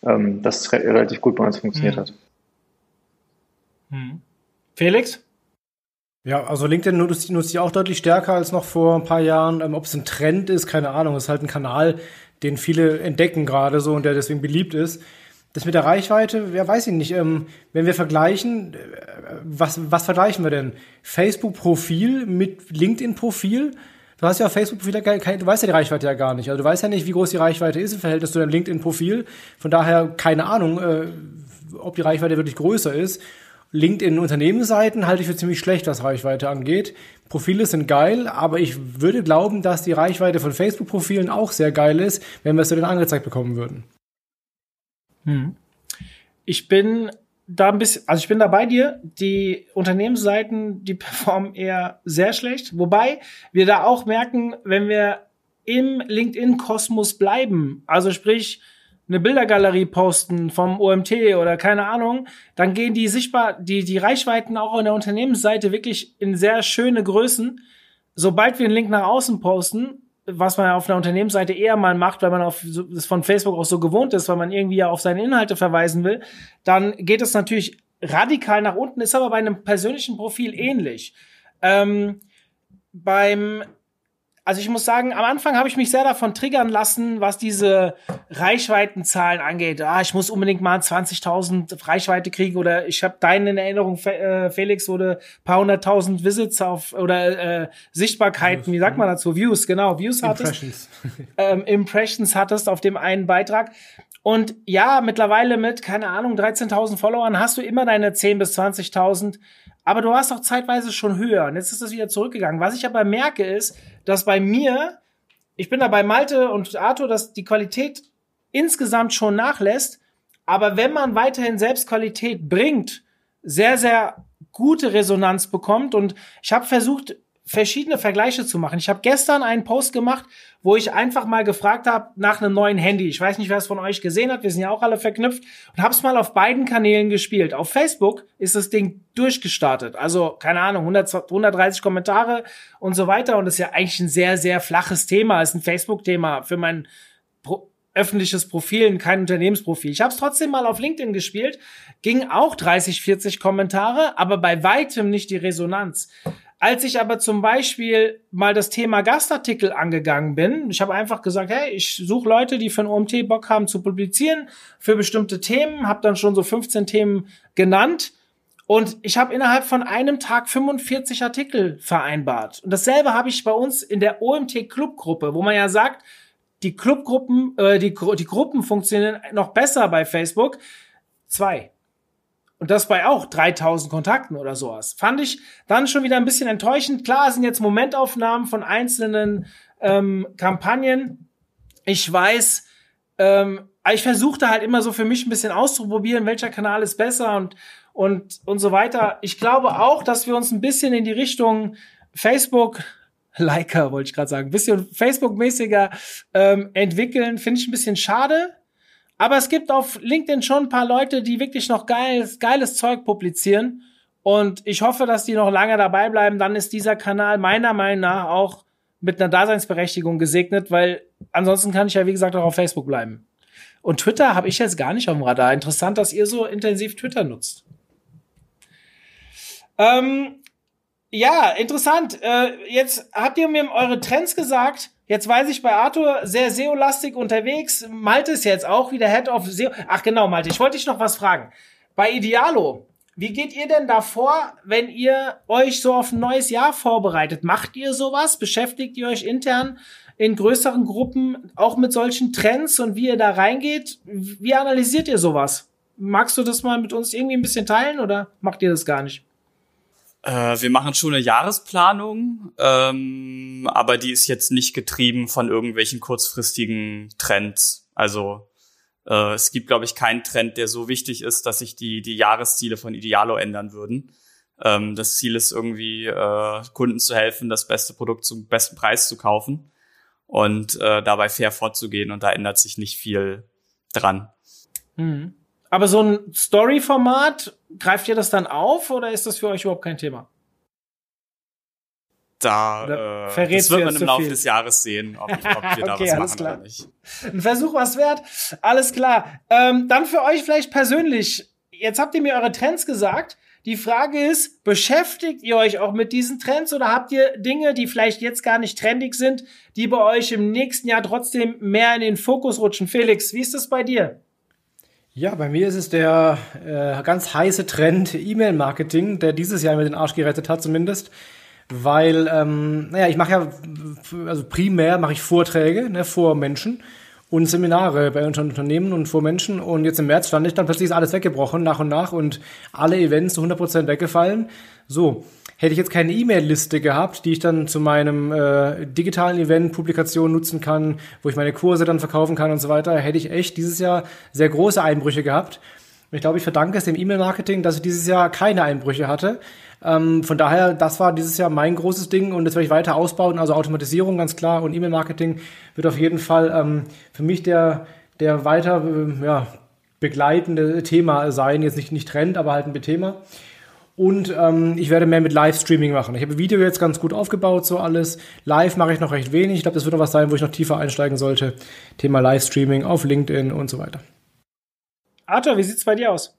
Ähm, das re relativ gut bei uns funktioniert mhm. hat. Mhm. Felix? Ja, also LinkedIn nutzt, nutzt ich auch deutlich stärker als noch vor ein paar Jahren. Ähm, Ob es ein Trend ist, keine Ahnung. Es ist halt ein Kanal, den viele entdecken gerade so und der deswegen beliebt ist. Das mit der Reichweite, wer weiß ich nicht. Ähm, wenn wir vergleichen, äh, was, was vergleichen wir denn? Facebook-Profil mit LinkedIn-Profil? Du hast ja auf Facebook-Profil, du weißt ja die Reichweite ja gar nicht. Also du weißt ja nicht, wie groß die Reichweite ist im Verhältnis zu deinem LinkedIn-Profil. Von daher keine Ahnung, äh, ob die Reichweite wirklich größer ist. LinkedIn-Unternehmensseiten halte ich für ziemlich schlecht, was Reichweite angeht. Profile sind geil, aber ich würde glauben, dass die Reichweite von Facebook-Profilen auch sehr geil ist, wenn wir es dann angezeigt bekommen würden. Hm. Ich bin da ein bisschen, also ich bin da bei dir. Die Unternehmensseiten, die [LAUGHS] performen eher sehr schlecht. Wobei wir da auch merken, wenn wir im LinkedIn-Kosmos bleiben, also sprich, eine Bildergalerie posten vom OMT oder keine Ahnung, dann gehen die sichtbar, die, die Reichweiten auch an der Unternehmensseite wirklich in sehr schöne Größen. Sobald wir einen Link nach außen posten, was man auf einer Unternehmensseite eher mal macht, weil man auf das von Facebook auch so gewohnt ist, weil man irgendwie ja auf seine Inhalte verweisen will, dann geht es natürlich radikal nach unten, ist aber bei einem persönlichen Profil ähnlich. Ähm, beim also ich muss sagen, am Anfang habe ich mich sehr davon triggern lassen, was diese Reichweitenzahlen angeht. Ah, ich muss unbedingt mal 20.000 Reichweite kriegen oder ich habe deinen in Erinnerung, äh, Felix, wurde paar hunderttausend Visits auf oder äh, Sichtbarkeiten, wie sagt man dazu? Views, genau, Views hattest. Impressions. ähm, Impressions hattest auf dem einen Beitrag. Und ja, mittlerweile mit, keine Ahnung, 13.000 Followern hast du immer deine 10.000 bis 20.000 aber du warst auch zeitweise schon höher. Und jetzt ist das wieder zurückgegangen. Was ich aber merke ist, dass bei mir, ich bin da bei Malte und Arthur, dass die Qualität insgesamt schon nachlässt. Aber wenn man weiterhin Selbstqualität bringt, sehr, sehr gute Resonanz bekommt. Und ich habe versucht, verschiedene Vergleiche zu machen. Ich habe gestern einen Post gemacht, wo ich einfach mal gefragt habe nach einem neuen Handy. Ich weiß nicht, wer es von euch gesehen hat. Wir sind ja auch alle verknüpft und habe es mal auf beiden Kanälen gespielt. Auf Facebook ist das Ding durchgestartet. Also keine Ahnung, 100, 130 Kommentare und so weiter. Und das ist ja eigentlich ein sehr, sehr flaches Thema. Das ist ein Facebook-Thema für mein Pro öffentliches Profil, kein Unternehmensprofil. Ich habe es trotzdem mal auf LinkedIn gespielt, ging auch 30, 40 Kommentare, aber bei weitem nicht die Resonanz. Als ich aber zum Beispiel mal das Thema Gastartikel angegangen bin, ich habe einfach gesagt, hey, ich suche Leute, die für ein OMT Bock haben zu publizieren, für bestimmte Themen, habe dann schon so 15 Themen genannt und ich habe innerhalb von einem Tag 45 Artikel vereinbart. Und dasselbe habe ich bei uns in der OMT Clubgruppe, wo man ja sagt, die Clubgruppen, äh, die, die Gruppen funktionieren noch besser bei Facebook. Zwei. Und das bei auch 3000 Kontakten oder sowas. Fand ich dann schon wieder ein bisschen enttäuschend. Klar, sind jetzt Momentaufnahmen von einzelnen ähm, Kampagnen. Ich weiß, ähm, ich versuchte halt immer so für mich ein bisschen auszuprobieren, welcher Kanal ist besser und, und, und so weiter. Ich glaube auch, dass wir uns ein bisschen in die Richtung Facebook, Liker wollte ich gerade sagen, ein bisschen Facebook-mäßiger ähm, entwickeln. Finde ich ein bisschen schade. Aber es gibt auf LinkedIn schon ein paar Leute, die wirklich noch geiles, geiles Zeug publizieren. Und ich hoffe, dass die noch lange dabei bleiben. Dann ist dieser Kanal meiner Meinung nach auch mit einer Daseinsberechtigung gesegnet, weil ansonsten kann ich ja, wie gesagt, auch auf Facebook bleiben. Und Twitter habe ich jetzt gar nicht auf dem Radar. Interessant, dass ihr so intensiv Twitter nutzt. Ähm, ja, interessant. Äh, jetzt habt ihr mir eure Trends gesagt. Jetzt weiß ich bei Arthur sehr SEO-lastig unterwegs. Malte ist jetzt auch wieder Head of SEO. Ach genau, Malte, ich wollte dich noch was fragen. Bei Idealo, wie geht ihr denn da vor, wenn ihr euch so auf ein neues Jahr vorbereitet? Macht ihr sowas? Beschäftigt ihr euch intern in größeren Gruppen auch mit solchen Trends und wie ihr da reingeht? Wie analysiert ihr sowas? Magst du das mal mit uns irgendwie ein bisschen teilen oder macht ihr das gar nicht? Äh, wir machen schon eine Jahresplanung, ähm, aber die ist jetzt nicht getrieben von irgendwelchen kurzfristigen Trends. Also äh, es gibt, glaube ich, keinen Trend, der so wichtig ist, dass sich die, die Jahresziele von Idealo ändern würden. Ähm, das Ziel ist irgendwie, äh, Kunden zu helfen, das beste Produkt zum besten Preis zu kaufen und äh, dabei fair vorzugehen. Und da ändert sich nicht viel dran. Mhm. Aber so ein Story-Format, greift ihr das dann auf oder ist das für euch überhaupt kein Thema? Da äh, das wird man im Laufe des Jahres sehen, ob, [LAUGHS] ob wir da okay, was machen klar. oder nicht. Ein Versuch was wert. Alles klar. Ähm, dann für euch vielleicht persönlich. Jetzt habt ihr mir eure Trends gesagt. Die Frage ist, beschäftigt ihr euch auch mit diesen Trends oder habt ihr Dinge, die vielleicht jetzt gar nicht trendig sind, die bei euch im nächsten Jahr trotzdem mehr in den Fokus rutschen? Felix, wie ist das bei dir? Ja, bei mir ist es der äh, ganz heiße Trend E-Mail-Marketing, der dieses Jahr mir den Arsch gerettet hat zumindest. Weil, ähm, naja, ich mache ja, also primär mache ich Vorträge ne, vor Menschen und Seminare bei Unternehmen und vor Menschen. Und jetzt im März stand ich dann plötzlich ist alles weggebrochen, nach und nach, und alle Events zu 100% weggefallen. So, Hätte ich jetzt keine E-Mail-Liste gehabt, die ich dann zu meinem äh, digitalen Event, Publikation nutzen kann, wo ich meine Kurse dann verkaufen kann und so weiter, hätte ich echt dieses Jahr sehr große Einbrüche gehabt. Ich glaube, ich verdanke es dem E-Mail-Marketing, dass ich dieses Jahr keine Einbrüche hatte. Ähm, von daher, das war dieses Jahr mein großes Ding und das werde ich weiter ausbauen. Also Automatisierung ganz klar und E-Mail-Marketing wird auf jeden Fall ähm, für mich der, der weiter äh, ja, begleitende Thema sein. Jetzt nicht, nicht Trend, aber halt ein Thema. Und ähm, ich werde mehr mit Livestreaming machen. Ich habe Video jetzt ganz gut aufgebaut, so alles. Live mache ich noch recht wenig. Ich glaube, das wird noch was sein, wo ich noch tiefer einsteigen sollte. Thema Livestreaming auf LinkedIn und so weiter. Arthur, wie sieht's bei dir aus?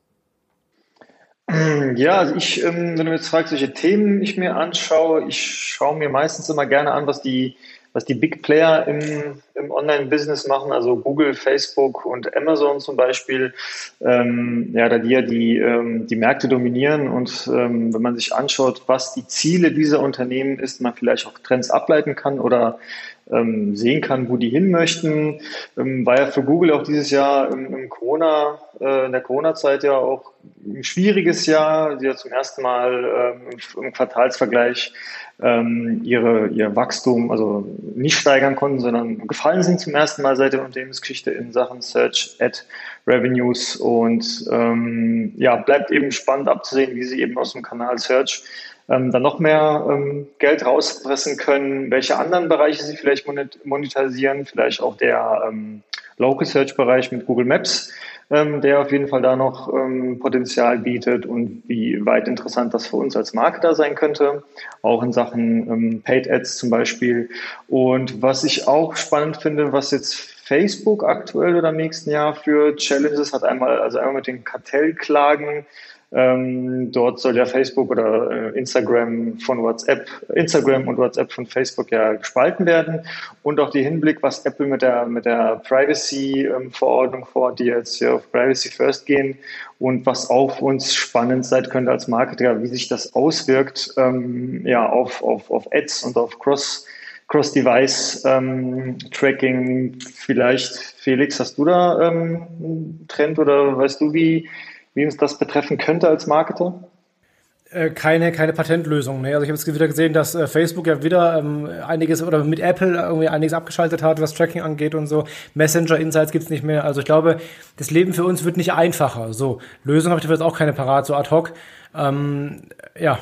Ja, also ich, ähm, wenn du jetzt fragst, welche Themen ich mir anschaue, ich schaue mir meistens immer gerne an, was die was die Big Player im, im Online-Business machen, also Google, Facebook und Amazon zum Beispiel, ähm, ja, da die ja die, ähm, die Märkte dominieren und ähm, wenn man sich anschaut, was die Ziele dieser Unternehmen ist, man vielleicht auch Trends ableiten kann oder ähm, sehen kann, wo die hin möchten. Ähm, war ja für Google auch dieses Jahr im, im Corona, äh, in der Corona-Zeit ja auch ein schwieriges Jahr. Die ja zum ersten Mal ähm, im, im Quartalsvergleich ähm, ihre, ihr Wachstum also nicht steigern konnten, sondern gefallen sind zum ersten Mal seit der Unternehmensgeschichte in Sachen Search Ad Revenues. Und ähm, ja, bleibt eben spannend abzusehen, wie sie eben aus dem Kanal Search ähm, dann noch mehr ähm, Geld rauspressen können, welche anderen Bereiche sie vielleicht monetarisieren, vielleicht auch der ähm, Local Search Bereich mit Google Maps, ähm, der auf jeden Fall da noch ähm, Potenzial bietet und wie weit interessant das für uns als Marketer sein könnte, auch in Sachen ähm, Paid Ads zum Beispiel. Und was ich auch spannend finde, was jetzt Facebook aktuell oder im nächsten Jahr für Challenges hat, einmal, also einmal mit den Kartellklagen, ähm, dort soll ja Facebook oder äh, Instagram von WhatsApp, Instagram und WhatsApp von Facebook ja gespalten werden. Und auch die Hinblick, was Apple mit der, mit der Privacy-Verordnung ähm, vor, die jetzt hier auf Privacy First gehen und was auch für uns spannend sein könnte als Marketer, wie sich das auswirkt, ähm, ja, auf, auf, auf Ads und auf Cross- Cross-Device-Tracking. Ähm, Vielleicht, Felix, hast du da ähm, einen Trend oder weißt du, wie, wie uns das betreffen könnte als Marketer? Äh, keine, keine Patentlösung. Ne? Also ich habe jetzt wieder gesehen, dass äh, Facebook ja wieder ähm, einiges oder mit Apple irgendwie einiges abgeschaltet hat, was Tracking angeht und so. Messenger Insights gibt's nicht mehr. Also ich glaube, das Leben für uns wird nicht einfacher. So, Lösung habe ich dafür jetzt auch keine parat, so ad hoc. Ähm, ja,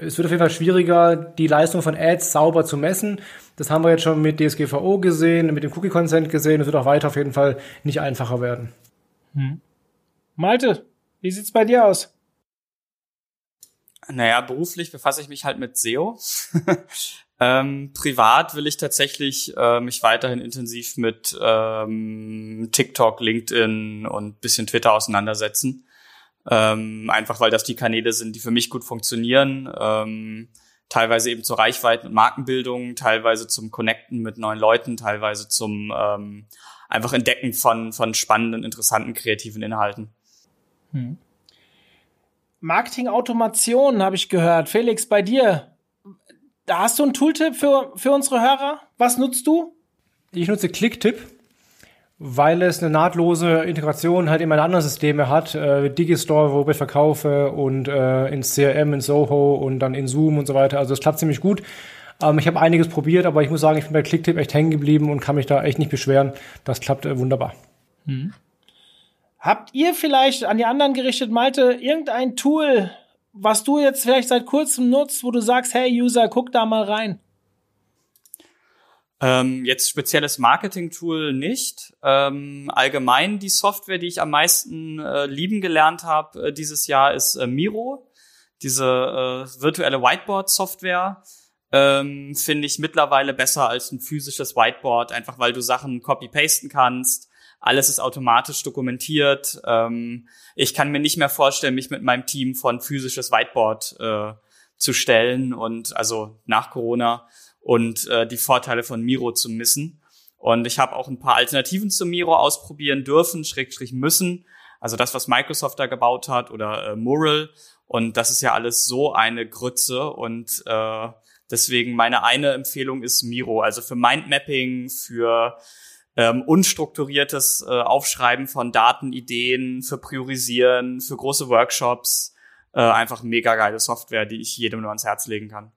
es wird auf jeden Fall schwieriger, die Leistung von Ads sauber zu messen. Das haben wir jetzt schon mit DSGVO gesehen, mit dem Cookie-Consent gesehen. Es wird auch weiter auf jeden Fall nicht einfacher werden. Hm. Malte, wie sieht's bei dir aus? Naja, beruflich befasse ich mich halt mit SEO. [LAUGHS] ähm, privat will ich tatsächlich äh, mich weiterhin intensiv mit ähm, TikTok, LinkedIn und bisschen Twitter auseinandersetzen. Ähm, einfach weil das die Kanäle sind, die für mich gut funktionieren. Ähm, teilweise eben zur Reichweiten- und Markenbildung, teilweise zum Connecten mit neuen Leuten, teilweise zum ähm, einfach Entdecken von, von spannenden, interessanten, kreativen Inhalten. Hm. Marketing-Automation habe ich gehört. Felix, bei dir, da hast du einen Tooltip für, für unsere Hörer? Was nutzt du? Ich nutze Clicktip, weil es eine nahtlose Integration halt in meine anderen Systeme hat. Äh, Digistore, wo ich verkaufe und äh, ins CRM, in Soho und dann in Zoom und so weiter. Also es klappt ziemlich gut. Ähm, ich habe einiges probiert, aber ich muss sagen, ich bin bei Clicktip echt hängen geblieben und kann mich da echt nicht beschweren. Das klappt äh, wunderbar. Hm. Habt ihr vielleicht an die anderen gerichtet, Malte, irgendein Tool, was du jetzt vielleicht seit kurzem nutzt, wo du sagst, hey User, guck da mal rein? Ähm, jetzt spezielles Marketing-Tool nicht. Ähm, allgemein die Software, die ich am meisten äh, lieben gelernt habe äh, dieses Jahr, ist äh, Miro. Diese äh, virtuelle Whiteboard-Software ähm, finde ich mittlerweile besser als ein physisches Whiteboard, einfach weil du Sachen copy-pasten kannst alles ist automatisch dokumentiert. Ähm, ich kann mir nicht mehr vorstellen, mich mit meinem Team von physisches Whiteboard äh, zu stellen und also nach Corona und äh, die Vorteile von Miro zu missen. Und ich habe auch ein paar Alternativen zu Miro ausprobieren dürfen, schrägstrich müssen. Also das, was Microsoft da gebaut hat oder äh, Mural. Und das ist ja alles so eine Grütze. Und äh, deswegen meine eine Empfehlung ist Miro. Also für Mindmapping, für ähm, unstrukturiertes äh, Aufschreiben von Daten, Ideen, für Priorisieren, für große Workshops. Äh, einfach mega geile Software, die ich jedem nur ans Herz legen kann.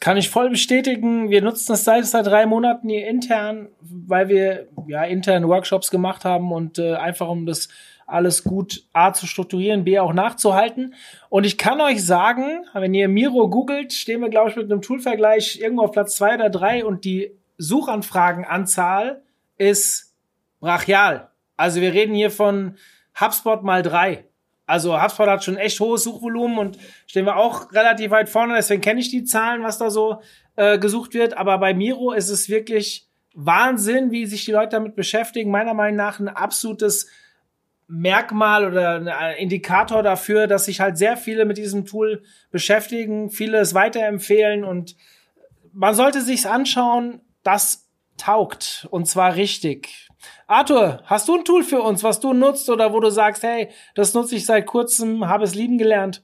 Kann ich voll bestätigen. Wir nutzen das seit, seit drei Monaten hier intern, weil wir ja intern Workshops gemacht haben und äh, einfach um das alles gut A zu strukturieren, B auch nachzuhalten. Und ich kann euch sagen, wenn ihr Miro googelt, stehen wir, glaube ich, mit einem Toolvergleich irgendwo auf Platz zwei oder drei und die Suchanfragenanzahl ist brachial. Also wir reden hier von HubSpot mal drei. Also HubSpot hat schon echt hohes Suchvolumen und stehen wir auch relativ weit vorne. Deswegen kenne ich die Zahlen, was da so äh, gesucht wird. Aber bei Miro ist es wirklich Wahnsinn, wie sich die Leute damit beschäftigen. Meiner Meinung nach ein absolutes Merkmal oder ein Indikator dafür, dass sich halt sehr viele mit diesem Tool beschäftigen, viele es weiterempfehlen und man sollte sich's anschauen. Das taugt und zwar richtig. Arthur, hast du ein Tool für uns, was du nutzt oder wo du sagst, hey, das nutze ich seit kurzem, habe es lieben gelernt?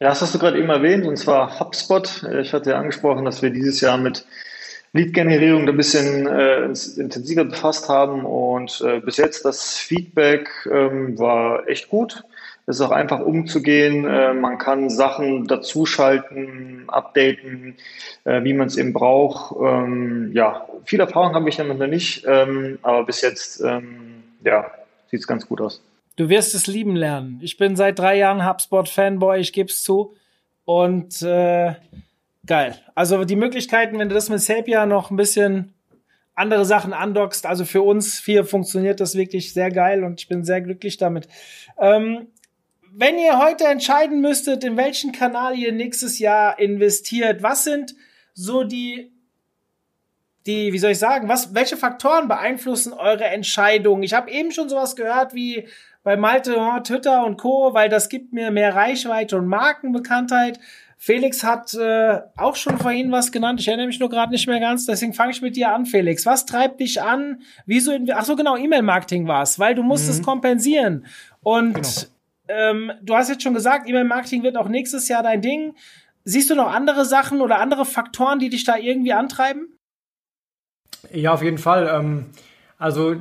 Ja, das hast du gerade eben erwähnt, und zwar HubSpot. Ich hatte ja angesprochen, dass wir dieses Jahr mit Lead-Generierung ein bisschen äh, intensiver befasst haben und äh, bis jetzt das Feedback ähm, war echt gut. Es ist auch einfach umzugehen. Äh, man kann Sachen dazuschalten, updaten, äh, wie man es eben braucht. Ähm, ja, viel Erfahrung habe ich damit noch nicht, ähm, aber bis jetzt ähm, ja, sieht es ganz gut aus. Du wirst es lieben lernen. Ich bin seit drei Jahren HubSpot-Fanboy, ich gebe es zu. Und äh, geil. Also die Möglichkeiten, wenn du das mit Sapia noch ein bisschen andere Sachen andockst, also für uns vier funktioniert das wirklich sehr geil und ich bin sehr glücklich damit. Ähm, wenn ihr heute entscheiden müsstet, in welchen Kanal ihr nächstes Jahr investiert, was sind so die, die, wie soll ich sagen, was, welche Faktoren beeinflussen eure Entscheidung? Ich habe eben schon sowas gehört wie bei Malte, oh, Twitter und Co., weil das gibt mir mehr Reichweite und Markenbekanntheit. Felix hat äh, auch schon vorhin was genannt. Ich erinnere mich nur gerade nicht mehr ganz. Deswegen fange ich mit dir an, Felix. Was treibt dich an? Wieso? Ach so, genau. E-Mail-Marketing war es, weil du musst mhm. es kompensieren. Und genau. Ähm, du hast jetzt schon gesagt, E-Mail-Marketing wird auch nächstes Jahr dein Ding. Siehst du noch andere Sachen oder andere Faktoren, die dich da irgendwie antreiben? Ja, auf jeden Fall. Ähm, also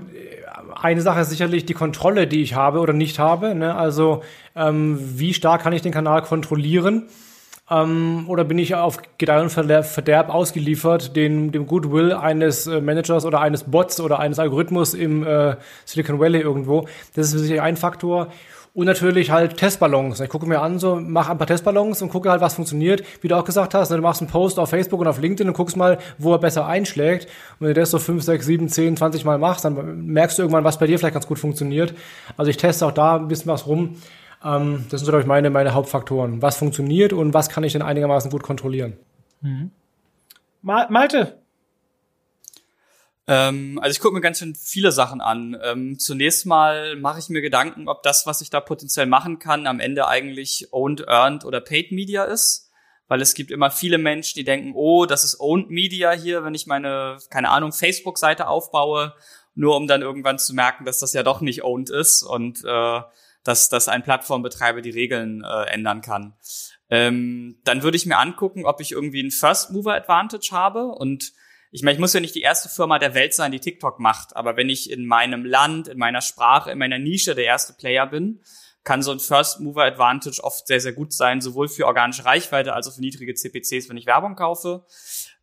eine Sache ist sicherlich die Kontrolle, die ich habe oder nicht habe. Ne? Also ähm, wie stark kann ich den Kanal kontrollieren? Ähm, oder bin ich auf Gedeih und Verderb ausgeliefert, den, dem Goodwill eines äh, Managers oder eines Bots oder eines Algorithmus im äh, Silicon Valley irgendwo? Das ist sicher ein Faktor. Und natürlich halt Testballons. Ich gucke mir an, so mach ein paar Testballons und gucke halt, was funktioniert. Wie du auch gesagt hast, ne, du machst einen Post auf Facebook und auf LinkedIn und guckst mal, wo er besser einschlägt. Und wenn du das so 5, 6, 7, 10, 20 Mal machst, dann merkst du irgendwann, was bei dir vielleicht ganz gut funktioniert. Also ich teste auch da ein bisschen was rum. Ähm, das sind glaube ich, meine, meine Hauptfaktoren. Was funktioniert und was kann ich denn einigermaßen gut kontrollieren? Mhm. Malte, ähm, also ich gucke mir ganz schön viele Sachen an. Ähm, zunächst mal mache ich mir Gedanken, ob das, was ich da potenziell machen kann, am Ende eigentlich owned, earned oder paid Media ist. Weil es gibt immer viele Menschen, die denken, oh, das ist owned Media hier, wenn ich meine, keine Ahnung, Facebook-Seite aufbaue, nur um dann irgendwann zu merken, dass das ja doch nicht owned ist und äh, dass, dass ein Plattformbetreiber die Regeln äh, ändern kann. Ähm, dann würde ich mir angucken, ob ich irgendwie einen First Mover Advantage habe und ich meine, ich muss ja nicht die erste Firma der Welt sein, die TikTok macht, aber wenn ich in meinem Land, in meiner Sprache, in meiner Nische der erste Player bin, kann so ein First Mover Advantage oft sehr, sehr gut sein, sowohl für organische Reichweite als auch für niedrige CPCs, wenn ich Werbung kaufe.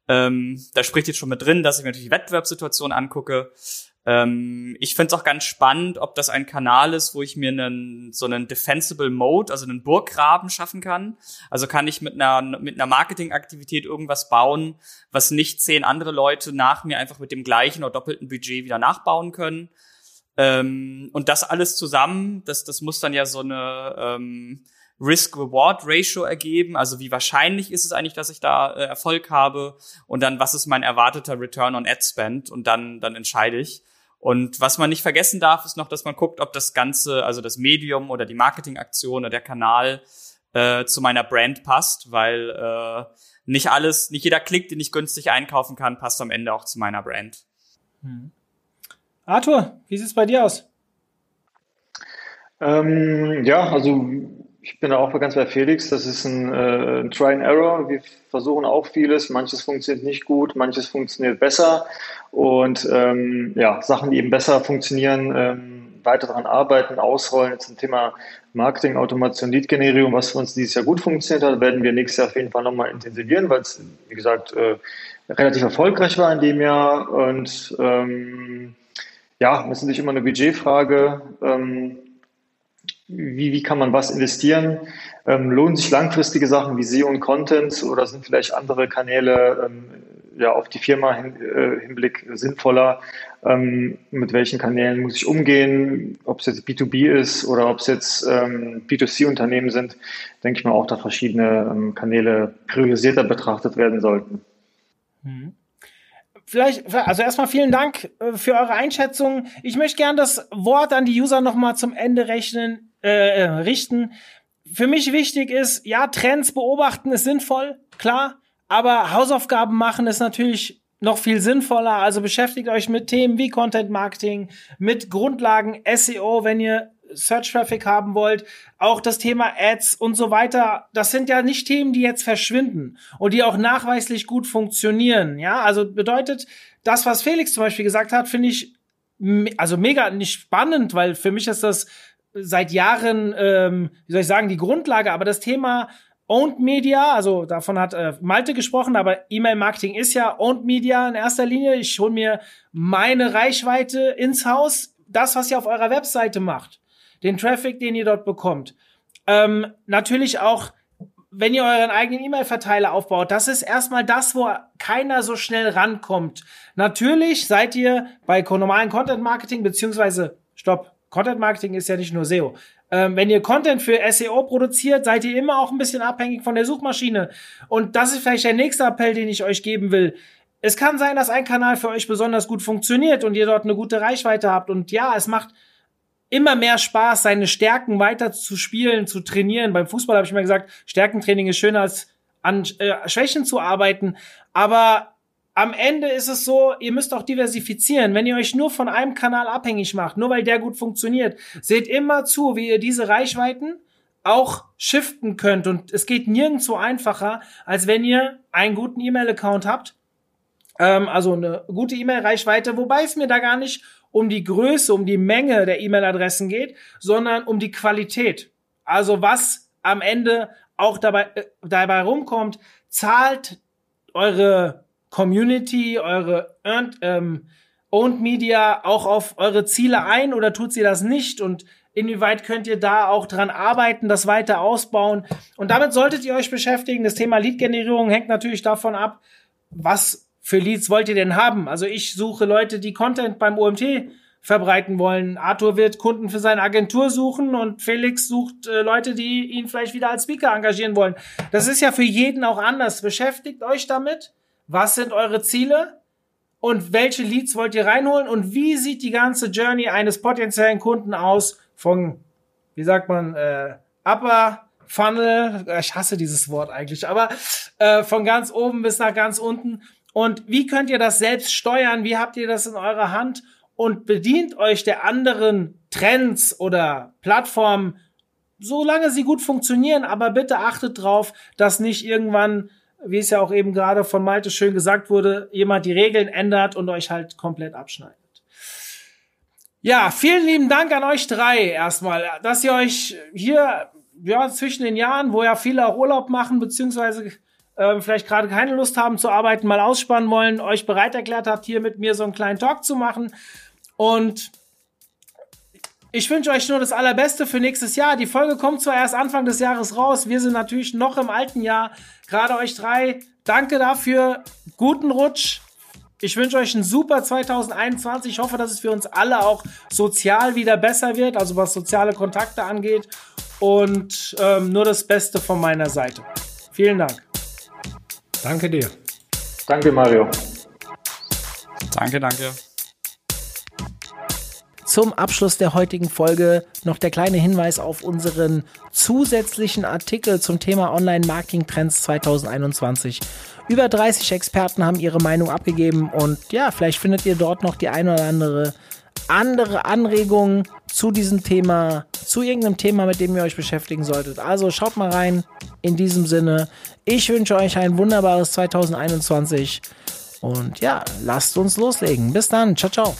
Ähm, da spricht jetzt schon mit drin, dass ich mir natürlich die Wettbewerbssituation angucke. Ähm, ich finde es auch ganz spannend, ob das ein Kanal ist, wo ich mir einen, so einen Defensible Mode, also einen Burggraben schaffen kann. Also kann ich mit einer, mit einer Marketingaktivität irgendwas bauen, was nicht zehn andere Leute nach mir einfach mit dem gleichen oder doppelten Budget wieder nachbauen können. Ähm, und das alles zusammen, das, das muss dann ja so eine ähm, Risk-Reward-Ratio ergeben. Also wie wahrscheinlich ist es eigentlich, dass ich da äh, Erfolg habe? Und dann, was ist mein erwarteter Return on Ad Spend? Und dann, dann entscheide ich. Und was man nicht vergessen darf, ist noch, dass man guckt, ob das Ganze, also das Medium oder die Marketingaktion oder der Kanal äh, zu meiner Brand passt, weil äh, nicht alles, nicht jeder Klick, den ich günstig einkaufen kann, passt am Ende auch zu meiner Brand. Hm. Arthur, wie sieht es bei dir aus? Ähm, ja, also ich bin da auch ganz bei Felix. Das ist ein, äh, ein Try and Error. Wir versuchen auch vieles. Manches funktioniert nicht gut, manches funktioniert besser. Und ähm, ja, Sachen, die eben besser funktionieren, ähm, weiter daran arbeiten, ausrollen zum Thema Marketing, Automation, Lead-Generierung, was für uns dieses Jahr gut funktioniert hat, werden wir nächstes Jahr auf jeden Fall nochmal intensivieren, weil es, wie gesagt, äh, relativ erfolgreich war in dem Jahr. Und ähm, ja, das ist natürlich immer eine Budgetfrage. Ähm, wie, wie kann man was investieren? Ähm, lohnen sich langfristige Sachen wie SEO und Content oder sind vielleicht andere Kanäle ähm, ja, auf die Firma hin, äh, Hinblick sinnvoller? Ähm, mit welchen Kanälen muss ich umgehen? Ob es jetzt B2B ist oder ob es jetzt ähm, B2C-Unternehmen sind, denke ich mal auch, da verschiedene ähm, Kanäle priorisierter betrachtet werden sollten. Mhm vielleicht, also erstmal vielen Dank äh, für eure Einschätzung. Ich möchte gern das Wort an die User nochmal zum Ende rechnen äh, äh, richten. Für mich wichtig ist, ja, Trends beobachten ist sinnvoll, klar, aber Hausaufgaben machen ist natürlich noch viel sinnvoller. Also beschäftigt euch mit Themen wie Content Marketing, mit Grundlagen SEO, wenn ihr Search Traffic haben wollt, auch das Thema Ads und so weiter. Das sind ja nicht Themen, die jetzt verschwinden und die auch nachweislich gut funktionieren. Ja, also bedeutet das, was Felix zum Beispiel gesagt hat, finde ich also mega nicht spannend, weil für mich ist das seit Jahren, ähm, wie soll ich sagen, die Grundlage, aber das Thema Owned Media, also davon hat äh, Malte gesprochen, aber E-Mail-Marketing ist ja Owned Media in erster Linie. Ich hole mir meine Reichweite ins Haus, das, was ihr auf eurer Webseite macht, den Traffic, den ihr dort bekommt. Ähm, natürlich auch wenn ihr euren eigenen E-Mail-Verteiler aufbaut, das ist erstmal das, wo keiner so schnell rankommt. Natürlich seid ihr bei normalen Content Marketing, beziehungsweise, stopp, Content Marketing ist ja nicht nur SEO. Ähm, wenn ihr Content für SEO produziert, seid ihr immer auch ein bisschen abhängig von der Suchmaschine. Und das ist vielleicht der nächste Appell, den ich euch geben will. Es kann sein, dass ein Kanal für euch besonders gut funktioniert und ihr dort eine gute Reichweite habt. Und ja, es macht immer mehr Spaß, seine Stärken weiter zu spielen, zu trainieren. Beim Fußball habe ich immer gesagt, Stärkentraining ist schöner als an äh, Schwächen zu arbeiten. Aber am Ende ist es so, ihr müsst auch diversifizieren. Wenn ihr euch nur von einem Kanal abhängig macht, nur weil der gut funktioniert, seht immer zu, wie ihr diese Reichweiten auch shiften könnt. Und es geht nirgendwo einfacher, als wenn ihr einen guten E-Mail-Account habt ähm, also eine gute E-Mail-Reichweite, wobei es mir da gar nicht um die Größe, um die Menge der E-Mail-Adressen geht, sondern um die Qualität. Also was am Ende auch dabei, äh, dabei rumkommt, zahlt eure Community, eure Earned, ähm, Owned Media auch auf eure Ziele ein oder tut sie das nicht? Und inwieweit könnt ihr da auch dran arbeiten, das weiter ausbauen? Und damit solltet ihr euch beschäftigen. Das Thema Lead-Generierung hängt natürlich davon ab, was für Leads wollt ihr denn haben? Also ich suche Leute, die Content beim OMT verbreiten wollen. Arthur wird Kunden für seine Agentur suchen und Felix sucht äh, Leute, die ihn vielleicht wieder als Speaker engagieren wollen. Das ist ja für jeden auch anders. Beschäftigt euch damit. Was sind eure Ziele? Und welche Leads wollt ihr reinholen? Und wie sieht die ganze Journey eines potenziellen Kunden aus? Von, wie sagt man, äh, Upper Funnel, ich hasse dieses Wort eigentlich, aber äh, von ganz oben bis nach ganz unten. Und wie könnt ihr das selbst steuern? Wie habt ihr das in eurer Hand? Und bedient euch der anderen Trends oder Plattformen, solange sie gut funktionieren. Aber bitte achtet drauf, dass nicht irgendwann, wie es ja auch eben gerade von Malte schön gesagt wurde, jemand die Regeln ändert und euch halt komplett abschneidet. Ja, vielen lieben Dank an euch drei erstmal, dass ihr euch hier ja, zwischen den Jahren, wo ja viele auch Urlaub machen, beziehungsweise ähm, vielleicht gerade keine Lust haben zu arbeiten, mal ausspannen wollen, euch bereit erklärt habt, hier mit mir so einen kleinen Talk zu machen. Und ich wünsche euch nur das Allerbeste für nächstes Jahr. Die Folge kommt zwar erst Anfang des Jahres raus. Wir sind natürlich noch im alten Jahr. Gerade euch drei, danke dafür. Guten Rutsch. Ich wünsche euch ein super 2021. Ich hoffe, dass es für uns alle auch sozial wieder besser wird, also was soziale Kontakte angeht. Und ähm, nur das Beste von meiner Seite. Vielen Dank. Danke dir. Danke, Mario. Danke, danke. Zum Abschluss der heutigen Folge noch der kleine Hinweis auf unseren zusätzlichen Artikel zum Thema Online-Marketing-Trends 2021. Über 30 Experten haben ihre Meinung abgegeben und ja, vielleicht findet ihr dort noch die eine oder andere andere Anregungen zu diesem Thema, zu irgendeinem Thema, mit dem ihr euch beschäftigen solltet. Also schaut mal rein. In diesem Sinne, ich wünsche euch ein wunderbares 2021 und ja, lasst uns loslegen. Bis dann. Ciao, ciao.